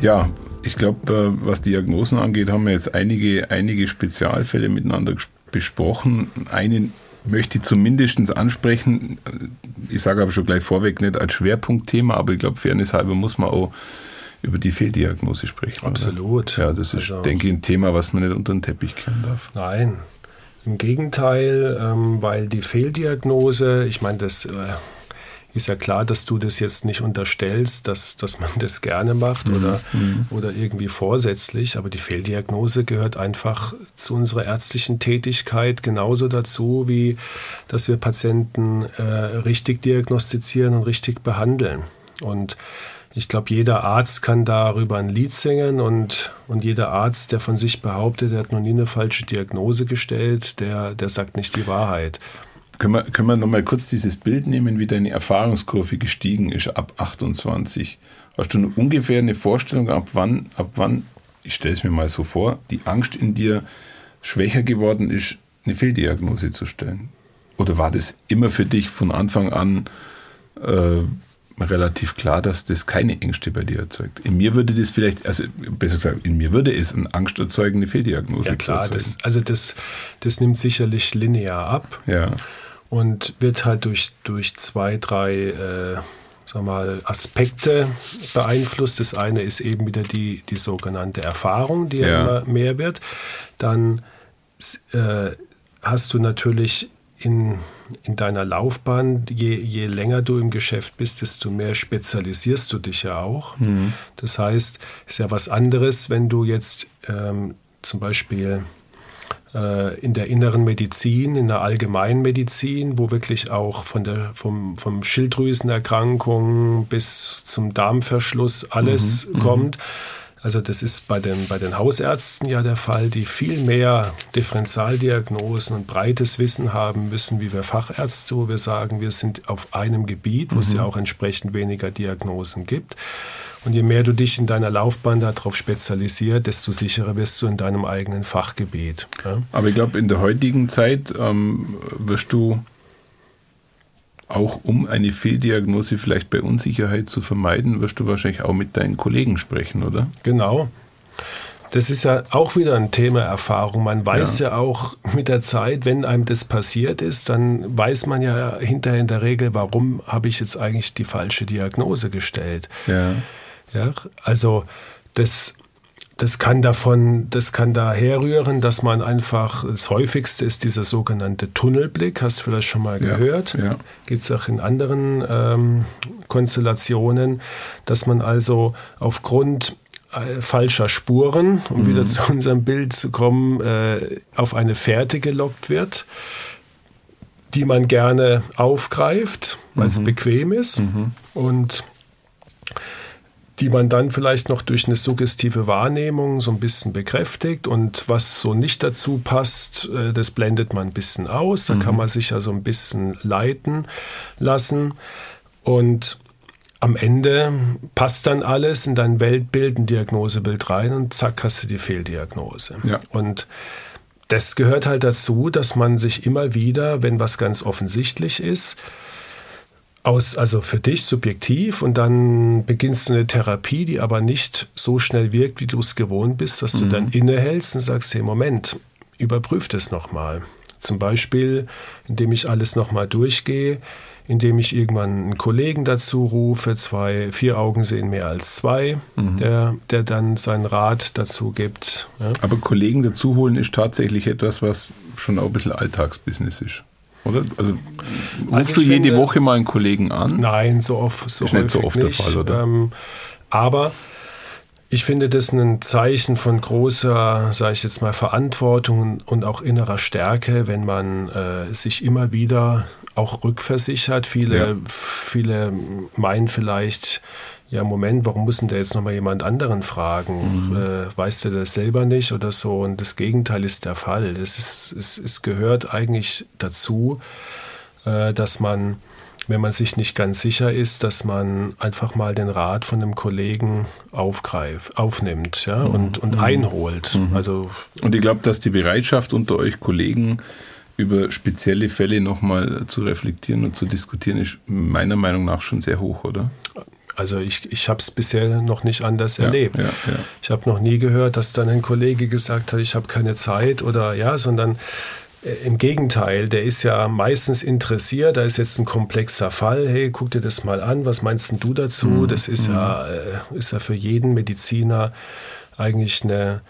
Ja, ich glaube, äh, was Diagnosen angeht, haben wir jetzt einige, einige Spezialfälle miteinander besprochen. Einen möchte ich zumindest ansprechen. Ich sage aber schon gleich vorweg, nicht als Schwerpunktthema, aber ich glaube, fairnesshalber muss man auch über die Fehldiagnose sprechen. Absolut. Oder? Ja, das ist, also, denke ich, ein Thema, was man nicht unter den Teppich kehren darf. Nein, im Gegenteil, ähm, weil die Fehldiagnose, ich meine, das. Äh, ist ja klar, dass du das jetzt nicht unterstellst, dass, dass man das gerne macht mhm. oder, mhm. oder irgendwie vorsätzlich, aber die Fehldiagnose gehört einfach zu unserer ärztlichen Tätigkeit genauso dazu, wie dass wir Patienten äh, richtig diagnostizieren und richtig behandeln. Und ich glaube, jeder Arzt kann darüber ein Lied singen und, und jeder Arzt, der von sich behauptet, er hat noch nie eine falsche Diagnose gestellt, der, der sagt nicht die Wahrheit. Können wir, können wir nochmal kurz dieses Bild nehmen, wie deine Erfahrungskurve gestiegen ist ab 28? Hast du ungefähr eine Vorstellung, ab wann, ab wann, ich stelle es mir mal so vor, die Angst in dir schwächer geworden ist, eine Fehldiagnose zu stellen? Oder war das immer für dich von Anfang an äh, relativ klar, dass das keine Ängste bei dir erzeugt. In mir würde das vielleicht, also besser gesagt, in mir würde es eine angsterzeugende Fehldiagnose ja, klar, das, also das, das nimmt sicherlich linear ab. Ja und wird halt durch, durch zwei, drei äh, sag mal, Aspekte beeinflusst. Das eine ist eben wieder die, die sogenannte Erfahrung, die ja. immer mehr wird. Dann äh, hast du natürlich in, in deiner Laufbahn, je, je länger du im Geschäft bist, desto mehr spezialisierst du dich ja auch. Mhm. Das heißt, ist ja was anderes, wenn du jetzt ähm, zum Beispiel in der inneren Medizin, in der Allgemeinmedizin, wo wirklich auch von der, vom, vom Schilddrüsenerkrankung bis zum Darmverschluss alles mhm, mhm. kommt. Also das ist bei den, bei den Hausärzten ja der Fall, die viel mehr Differentialdiagnosen und breites Wissen haben müssen, wie wir Fachärzte, wo wir sagen, wir sind auf einem Gebiet, wo mhm. es ja auch entsprechend weniger Diagnosen gibt. Und je mehr du dich in deiner Laufbahn darauf spezialisierst, desto sicherer wirst du in deinem eigenen Fachgebiet. Ja? Aber ich glaube, in der heutigen Zeit ähm, wirst du auch um eine Fehldiagnose vielleicht bei Unsicherheit zu vermeiden, wirst du wahrscheinlich auch mit deinen Kollegen sprechen, oder? Genau. Das ist ja auch wieder ein Thema Erfahrung. Man weiß ja. ja. auch mit der Zeit, wenn einem das passiert ist, dann weiß man ja hinterher in der Regel, warum habe ich jetzt eigentlich die falsche Diagnose gestellt. Ja. Ja, also das, das kann davon, das kann daher rühren, dass man einfach, das häufigste ist dieser sogenannte Tunnelblick, hast du vielleicht schon mal gehört. Ja, ja. Gibt es auch in anderen ähm, Konstellationen, dass man also aufgrund äh, falscher Spuren, um mhm. wieder zu unserem Bild zu kommen, äh, auf eine Fährte gelockt wird, die man gerne aufgreift, weil es mhm. bequem ist. Mhm. Und die man dann vielleicht noch durch eine suggestive Wahrnehmung so ein bisschen bekräftigt und was so nicht dazu passt, äh, das blendet man ein bisschen aus. Da mhm. kann man sich ja so ein bisschen leiten lassen und am Ende passt dann alles in dein Weltbild, ein Diagnosebild rein und zack hast du die Fehldiagnose. Ja. Und das gehört halt dazu, dass man sich immer wieder, wenn was ganz offensichtlich ist, aus, also für dich subjektiv und dann beginnst du eine Therapie, die aber nicht so schnell wirkt, wie du es gewohnt bist, dass du mhm. dann innehältst und sagst, hey Moment, überprüf das nochmal. Zum Beispiel, indem ich alles nochmal durchgehe, indem ich irgendwann einen Kollegen dazu rufe, zwei, vier Augen sehen mehr als zwei, mhm. der, der dann seinen Rat dazu gibt. Ja. Aber Kollegen dazu holen ist tatsächlich etwas, was schon auch ein bisschen Alltagsbusiness ist. Oder? Also, rufst also du jede finde, Woche mal einen Kollegen an? Nein, so oft, so ist nicht so oft nicht. der Fall, oder? Ähm, aber ich finde das ein Zeichen von großer, sage ich jetzt mal, Verantwortung und auch innerer Stärke, wenn man äh, sich immer wieder auch rückversichert. Viele, ja. viele meinen vielleicht, ja, Moment, warum muss denn der jetzt nochmal jemand anderen fragen? Mhm. Äh, weißt du das selber nicht oder so? Und das Gegenteil ist der Fall. Es, ist, es, es gehört eigentlich dazu, äh, dass man, wenn man sich nicht ganz sicher ist, dass man einfach mal den Rat von einem Kollegen aufgreift, aufnimmt ja, mhm. und, und mhm. einholt. Mhm. Also, und ich glaube, dass die Bereitschaft unter euch Kollegen über spezielle Fälle nochmal zu reflektieren und zu diskutieren, ist meiner Meinung nach schon sehr hoch, oder? Also ich, ich habe es bisher noch nicht anders ja, erlebt. Ja, ja. Ich habe noch nie gehört, dass dann ein Kollege gesagt hat, ich habe keine Zeit oder ja, sondern äh, im Gegenteil, der ist ja meistens interessiert, da ist jetzt ein komplexer Fall, hey, guck dir das mal an, was meinst du dazu? Mhm. Das ist, mhm. ja, äh, ist ja für jeden Mediziner eigentlich eine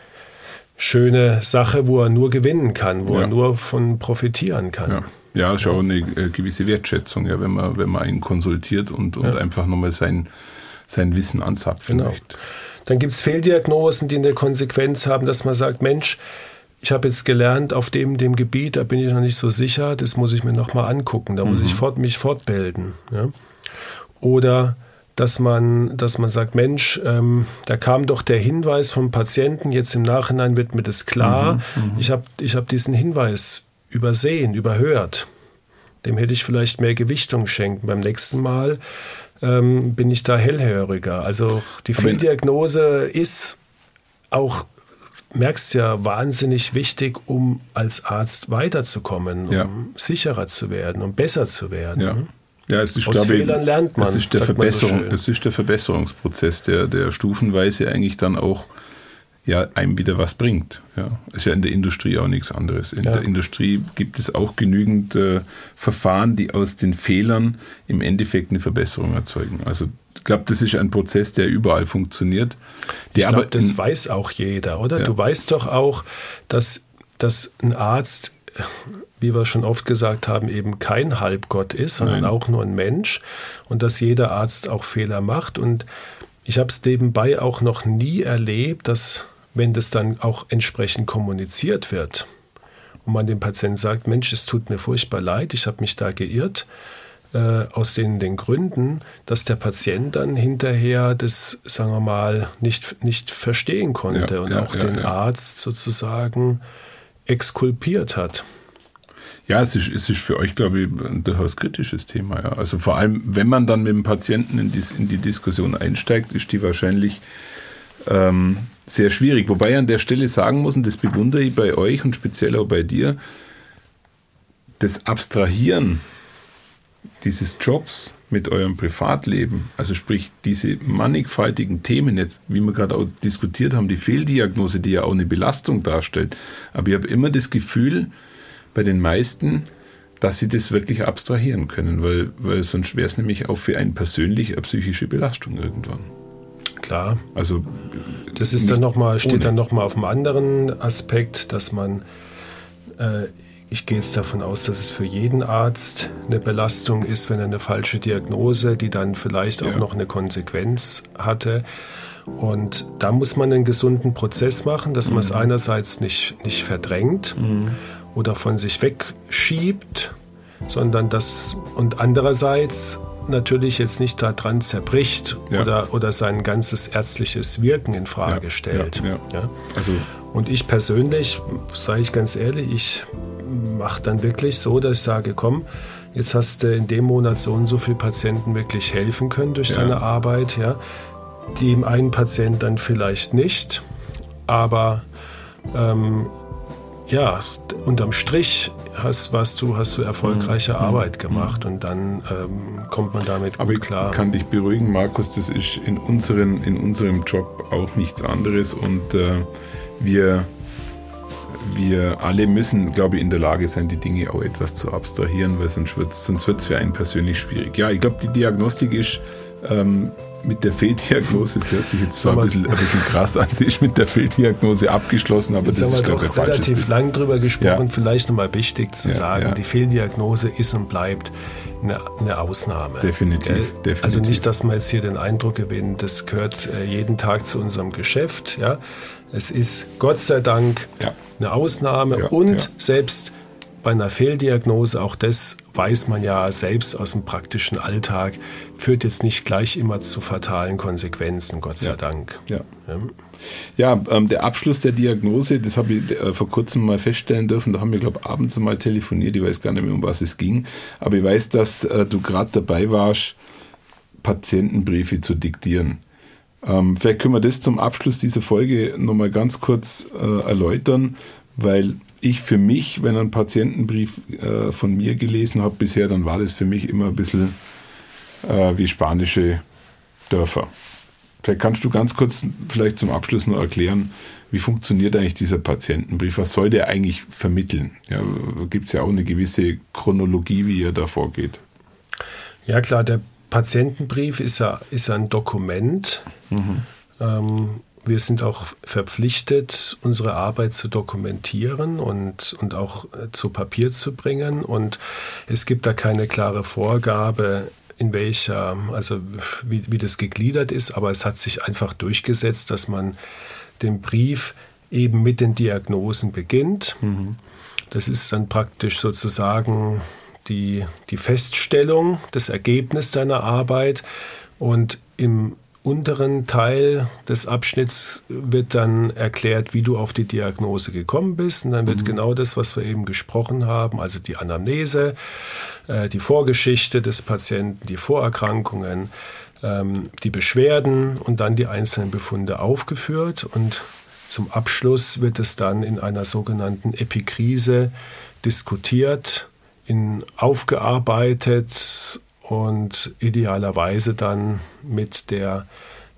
schöne Sache, wo er nur gewinnen kann, wo er nur von profitieren kann. Ja, ist auch eine äh, gewisse Wertschätzung, ja, wenn man, wenn man einen konsultiert und, und ja. einfach nochmal sein, sein Wissen anzapfen genau. Dann gibt es Fehldiagnosen, die eine Konsequenz haben, dass man sagt, Mensch, ich habe jetzt gelernt, auf dem, dem Gebiet, da bin ich noch nicht so sicher, das muss ich mir nochmal angucken, da mhm. muss ich fort, mich fortbilden. Ja? Oder dass man, dass man sagt, Mensch, ähm, da kam doch der Hinweis vom Patienten, jetzt im Nachhinein wird mir das klar, mhm, mhm. ich habe ich hab diesen Hinweis übersehen, überhört. Dem hätte ich vielleicht mehr Gewichtung schenken. Beim nächsten Mal ähm, bin ich da hellhöriger. Also die Fehldiagnose ist auch, merkst ja, wahnsinnig wichtig, um als Arzt weiterzukommen, um ja. sicherer zu werden, um besser zu werden. Ja. Ja, es ist, Aus glaube Fehlern lernt man. Es ist, der Verbesserung, so es ist der Verbesserungsprozess, der, der stufenweise eigentlich dann auch ja einem wieder was bringt. Ja. Ist ja in der Industrie auch nichts anderes. In ja. der Industrie gibt es auch genügend äh, Verfahren, die aus den Fehlern im Endeffekt eine Verbesserung erzeugen. Also ich glaube, das ist ein Prozess, der überall funktioniert. ich glaube, das weiß auch jeder, oder? Ja. Du weißt doch auch, dass, dass ein Arzt wie wir schon oft gesagt haben, eben kein Halbgott ist, sondern Nein. auch nur ein Mensch und dass jeder Arzt auch Fehler macht. Und ich habe es nebenbei auch noch nie erlebt, dass, wenn das dann auch entsprechend kommuniziert wird und man dem Patienten sagt, Mensch, es tut mir furchtbar leid, ich habe mich da geirrt, äh, aus den, den Gründen, dass der Patient dann hinterher das, sagen wir mal, nicht, nicht verstehen konnte ja, und ja, auch ja, den Arzt sozusagen exkulpiert hat. Ja, es ist, es ist für euch, glaube ich, ein durchaus kritisches Thema. Ja. Also vor allem, wenn man dann mit dem Patienten in die, in die Diskussion einsteigt, ist die wahrscheinlich ähm, sehr schwierig. Wobei ich an der Stelle sagen muss, und das bewundere ich bei euch und speziell auch bei dir, das Abstrahieren dieses Jobs mit eurem Privatleben, also sprich diese mannigfaltigen Themen, jetzt wie wir gerade auch diskutiert haben, die Fehldiagnose, die ja auch eine Belastung darstellt, aber ich habe immer das Gefühl, bei den meisten, dass sie das wirklich abstrahieren können, weil, weil sonst wäre es nämlich auch für einen persönlich eine psychische Belastung irgendwann. Klar. Also das ist dann noch mal, steht ohne. dann nochmal auf einem anderen Aspekt, dass man, äh, ich gehe jetzt davon aus, dass es für jeden Arzt eine Belastung ist, wenn er eine falsche Diagnose, die dann vielleicht auch noch eine Konsequenz hatte. Und da muss man einen gesunden Prozess machen, dass mhm. man es einerseits nicht, nicht verdrängt. Mhm oder von sich wegschiebt, sondern das und andererseits natürlich jetzt nicht daran zerbricht ja. oder, oder sein ganzes ärztliches Wirken in Frage ja, stellt. Ja, also. Und ich persönlich, sage ich ganz ehrlich, ich mache dann wirklich so, dass ich sage, komm, jetzt hast du in dem Monat so und so viele Patienten wirklich helfen können durch deine Arbeit, ja. Dem einen Patient dann vielleicht nicht, aber ähm, ja, unterm Strich hast, warst du, hast du erfolgreiche mhm. Arbeit gemacht und dann ähm, kommt man damit gut Aber ich klar. kann dich beruhigen, Markus, das ist in, unseren, in unserem Job auch nichts anderes und äh, wir, wir alle müssen, glaube ich, in der Lage sein, die Dinge auch etwas zu abstrahieren, weil sonst wird es sonst wird's für einen persönlich schwierig. Ja, ich glaube, die Diagnostik ist ähm, mit der Fehldiagnose, das hört sich jetzt so ein bisschen, ein bisschen, krass an, sie ist mit der Fehldiagnose abgeschlossen, aber jetzt das ist, glaube ich, der relativ Bild. lang drüber gesprochen, ja. vielleicht nochmal wichtig zu ja, sagen, ja. die Fehldiagnose ist und bleibt eine, eine Ausnahme. Definitiv, definitiv, Also nicht, dass man jetzt hier den Eindruck gewinnt, das gehört äh, jeden Tag zu unserem Geschäft. Ja? Es ist Gott sei Dank eine Ausnahme und selbst bei einer Fehldiagnose, auch das weiß man ja selbst aus dem praktischen Alltag, führt jetzt nicht gleich immer zu fatalen Konsequenzen, Gott sei ja. Dank. Ja, ja. ähm, der Abschluss der Diagnose, das habe ich äh, vor kurzem mal feststellen dürfen, da haben wir, glaube ich, abends mal telefoniert, ich weiß gar nicht mehr, um was es ging, aber ich weiß, dass äh, du gerade dabei warst, Patientenbriefe zu diktieren. Ähm, vielleicht können wir das zum Abschluss dieser Folge nochmal ganz kurz äh, erläutern, weil ich für mich, wenn ein Patientenbrief äh, von mir gelesen habe bisher, dann war das für mich immer ein bisschen äh, wie spanische Dörfer. Vielleicht kannst du ganz kurz vielleicht zum Abschluss nur erklären, wie funktioniert eigentlich dieser Patientenbrief? Was soll der eigentlich vermitteln? Ja, Gibt es ja auch eine gewisse Chronologie, wie er da vorgeht. Ja klar, der Patientenbrief ist ja, ist ein Dokument. Mhm. Ähm, wir sind auch verpflichtet, unsere Arbeit zu dokumentieren und, und auch äh, zu Papier zu bringen. Und es gibt da keine klare Vorgabe, in welcher, also wie, wie das gegliedert ist, aber es hat sich einfach durchgesetzt, dass man den Brief eben mit den Diagnosen beginnt. Mhm. Das ist dann praktisch sozusagen die, die Feststellung, das Ergebnis deiner Arbeit. Und im unteren Teil des Abschnitts wird dann erklärt, wie du auf die Diagnose gekommen bist. Und dann wird mhm. genau das, was wir eben gesprochen haben, also die Anamnese, äh, die Vorgeschichte des Patienten, die Vorerkrankungen, ähm, die Beschwerden und dann die einzelnen Befunde aufgeführt. Und zum Abschluss wird es dann in einer sogenannten Epikrise diskutiert, in aufgearbeitet und idealerweise dann mit der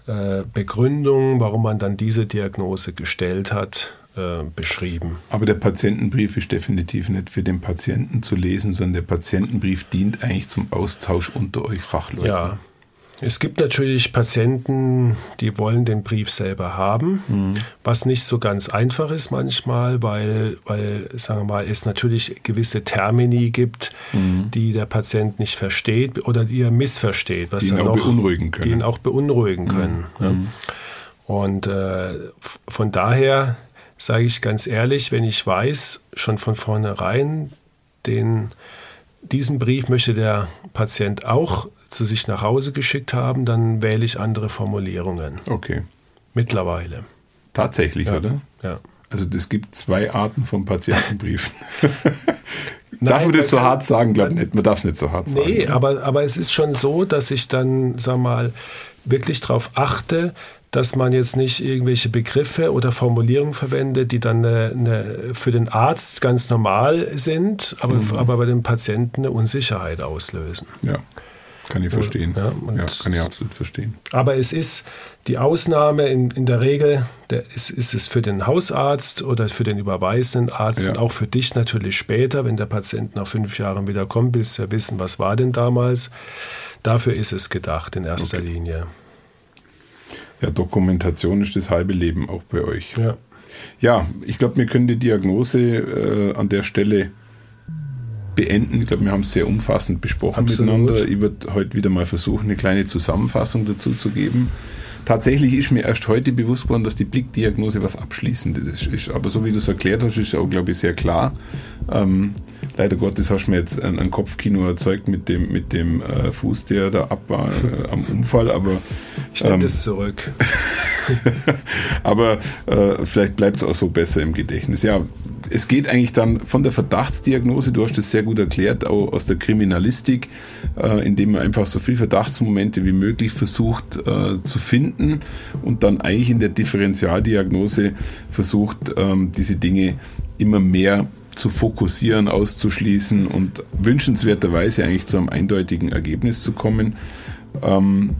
äh, Begründung, warum man dann diese Diagnose gestellt hat, äh, beschrieben. Aber der Patientenbrief ist definitiv nicht für den Patienten zu lesen, sondern der Patientenbrief dient eigentlich zum Austausch unter euch Fachleuten. Ja, Es gibt natürlich Patienten, die wollen den Brief selber haben, mhm. was nicht so ganz einfach ist manchmal, weil, weil, sagen wir mal, es natürlich gewisse Termini gibt, mhm. die der Patient nicht versteht oder die er missversteht. Was die ihn auch, beunruhigen können. Die ihn auch beunruhigen können. Mhm. Ja. Und äh, von daher sage ich ganz ehrlich, wenn ich weiß, schon von vornherein, den, diesen Brief möchte der Patient auch zu sich nach Hause geschickt haben, dann wähle ich andere Formulierungen. Okay. Mittlerweile. Tatsächlich, ja. oder? Ja. Also es gibt zwei Arten von Patientenbriefen. darf man das so hart sagen? Glaube nicht. Man darf es nicht so hart sagen. Nee, aber, aber es ist schon so, dass ich dann, sag mal, wirklich darauf achte, dass man jetzt nicht irgendwelche Begriffe oder Formulierungen verwendet, die dann eine, eine, für den Arzt ganz normal sind, aber, mhm. aber bei dem Patienten eine Unsicherheit auslösen. Ja. Kann ich verstehen. Ja, ja, kann ich absolut verstehen. Aber es ist die Ausnahme in, in der Regel, der ist, ist es für den Hausarzt oder für den überweisenden Arzt ja. und auch für dich natürlich später, wenn der Patient nach fünf Jahren wieder kommt, willst du ja wissen, was war denn damals. Dafür ist es gedacht in erster okay. Linie. Ja, Dokumentation ist das halbe Leben auch bei euch. Ja, ja ich glaube, wir können die Diagnose äh, an der Stelle beenden. Ich glaube, wir haben es sehr umfassend besprochen Absolut. miteinander. Ich würde heute wieder mal versuchen, eine kleine Zusammenfassung dazu zu geben. Tatsächlich ist mir erst heute bewusst geworden, dass die Blickdiagnose was Abschließendes ist. Aber so wie du es erklärt hast, ist auch, glaube ich, sehr klar. Ähm, leider Gottes hast du mir jetzt ein, ein, Kopfkino erzeugt mit dem, mit dem äh, Fuß, der da ab war äh, am Unfall. Aber ich nehme ähm, das zurück. aber äh, vielleicht bleibt es auch so besser im Gedächtnis. Ja, es geht eigentlich dann von der Verdachtsdiagnose, du hast es sehr gut erklärt, auch aus der Kriminalistik, äh, indem man einfach so viele Verdachtsmomente wie möglich versucht äh, zu finden und dann eigentlich in der Differentialdiagnose versucht, ähm, diese Dinge immer mehr zu fokussieren, auszuschließen und wünschenswerterweise eigentlich zu einem eindeutigen Ergebnis zu kommen. Ähm,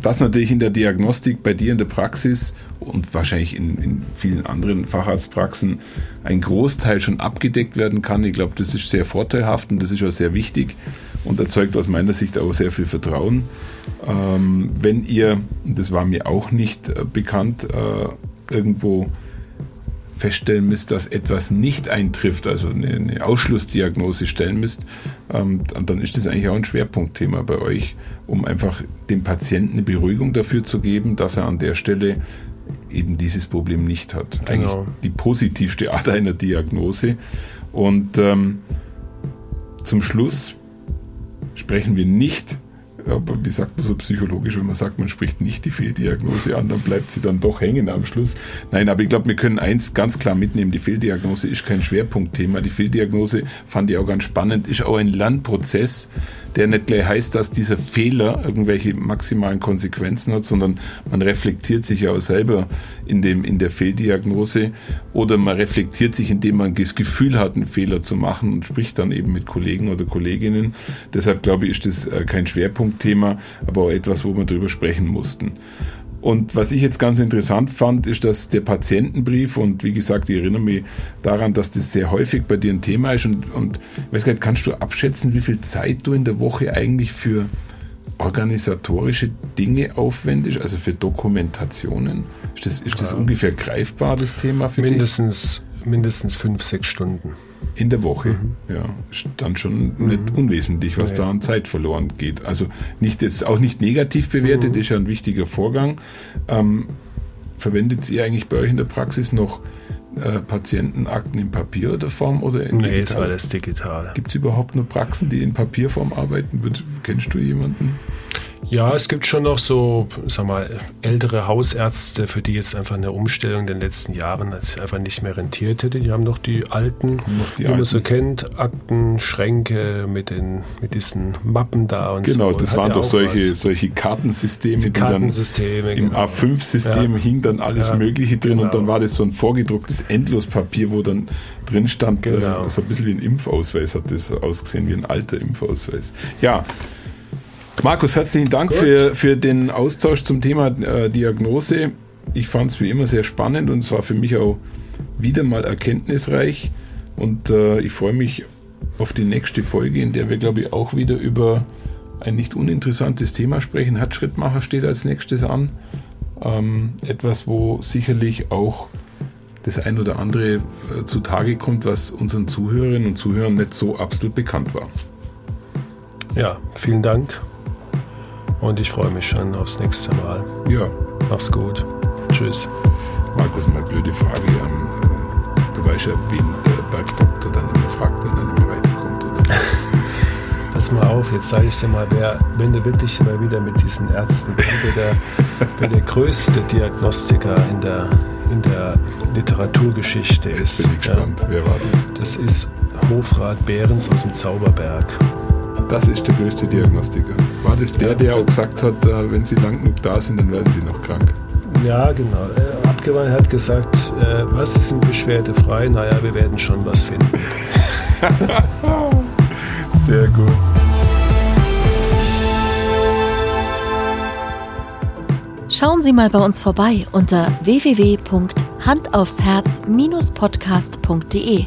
das natürlich in der Diagnostik bei dir in der Praxis und wahrscheinlich in, in, vielen anderen Facharztpraxen ein Großteil schon abgedeckt werden kann. Ich glaube, das ist sehr vorteilhaft und das ist auch sehr wichtig und erzeugt aus meiner Sicht auch sehr viel Vertrauen. Ähm, wenn ihr, das war mir auch nicht äh, bekannt, äh, irgendwo feststellen müsst, dass etwas nicht eintrifft, also eine, eine Ausschlussdiagnose stellen müsst, ähm, dann ist das eigentlich auch ein Schwerpunktthema bei euch, um einfach dem Patienten eine Beruhigung dafür zu geben, dass er an der Stelle eben dieses Problem nicht hat. Genau. Eigentlich die positivste Art einer Diagnose. Und ähm, zum Schluss sprechen wir nicht wie sagt man so psychologisch, wenn man sagt, man spricht nicht die Fehldiagnose an, dann bleibt sie dann doch hängen am Schluss. Nein, aber ich glaube, wir können eins ganz klar mitnehmen, die Fehldiagnose ist kein Schwerpunktthema. Die Fehldiagnose fand ich auch ganz spannend, ist auch ein Lernprozess, der nicht gleich heißt, dass dieser Fehler irgendwelche maximalen Konsequenzen hat, sondern man reflektiert sich ja auch selber in, dem, in der Fehldiagnose oder man reflektiert sich, indem man das Gefühl hat, einen Fehler zu machen und spricht dann eben mit Kollegen oder Kolleginnen. Deshalb glaube ich, ist das äh, kein Schwerpunktthema, aber auch etwas, wo wir drüber sprechen mussten. Und was ich jetzt ganz interessant fand, ist, dass der Patientenbrief, und wie gesagt, ich erinnere mich daran, dass das sehr häufig bei dir ein Thema ist. Und, und weiß gar nicht, kannst du abschätzen, wie viel Zeit du in der Woche eigentlich für organisatorische Dinge aufwendest, also für Dokumentationen? Ist das, ist das ja. ungefähr greifbar, das Thema für mindestens, dich? Mindestens fünf, sechs Stunden. In der Woche, mhm. ja. Dann schon mhm. nicht unwesentlich, was ja. da an Zeit verloren geht. Also nicht jetzt auch nicht negativ bewertet, mhm. ist ja ein wichtiger Vorgang. Ähm, verwendet ihr eigentlich bei euch in der Praxis noch äh, Patientenakten in Papier oder Form oder in nee, digital? ist alles digital. Gibt es überhaupt nur Praxen, die in Papierform arbeiten? Kennst du jemanden? Ja, es gibt schon noch so, sag mal, ältere Hausärzte, für die jetzt einfach eine Umstellung in den letzten Jahren einfach nicht mehr rentiert hätte. Die haben noch die alten, noch die wie man so kennt, Akten, Schränke mit, den, mit diesen Mappen da und genau, so. Genau, das Hat waren doch solche, solche Kartensysteme. Die Kartensysteme, Im genau. A5-System ja. hing dann alles ja, Mögliche drin genau. und dann war das so ein vorgedrucktes Endlospapier, wo dann drin stand, äh, genau. äh, so ein bisschen wie ein Impfausweis hat das ausgesehen, wie ein alter Impfausweis. Ja, Markus, herzlichen Dank für, für den Austausch zum Thema äh, Diagnose. Ich fand es wie immer sehr spannend und es war für mich auch wieder mal erkenntnisreich. Und äh, ich freue mich auf die nächste Folge, in der wir, glaube ich, auch wieder über ein nicht uninteressantes Thema sprechen. Herzschrittmacher steht als nächstes an. Ähm, etwas, wo sicherlich auch das ein oder andere äh, zutage kommt, was unseren Zuhörerinnen und Zuhörern nicht so absolut bekannt war. Ja, vielen Dank. Und ich freue mich schon aufs nächste Mal. Ja. Mach's gut. Tschüss. Markus, mal blöde Frage. Ähm, du weißt ja, wen der Bergdoktor dann immer fragt, wenn er nicht mehr weiterkommt, oder? Pass mal auf, jetzt sage ich dir mal, wer, wenn du wirklich mal wieder mit diesen Ärzten, wer der, wer der größte Diagnostiker in der, in der Literaturgeschichte ist. Jetzt bin ich gespannt. Ja, Wer war das? Das ist Hofrat Behrens aus dem Zauberberg. Das ist der größte Diagnostiker. War das der, der auch gesagt hat, äh, wenn Sie lang genug da sind, dann werden Sie noch krank? Ja, genau. Abgewandt hat gesagt, äh, was ist ein beschwerdefrei? Naja, wir werden schon was finden. Sehr gut. Schauen Sie mal bei uns vorbei unter www.handaufsherz-podcast.de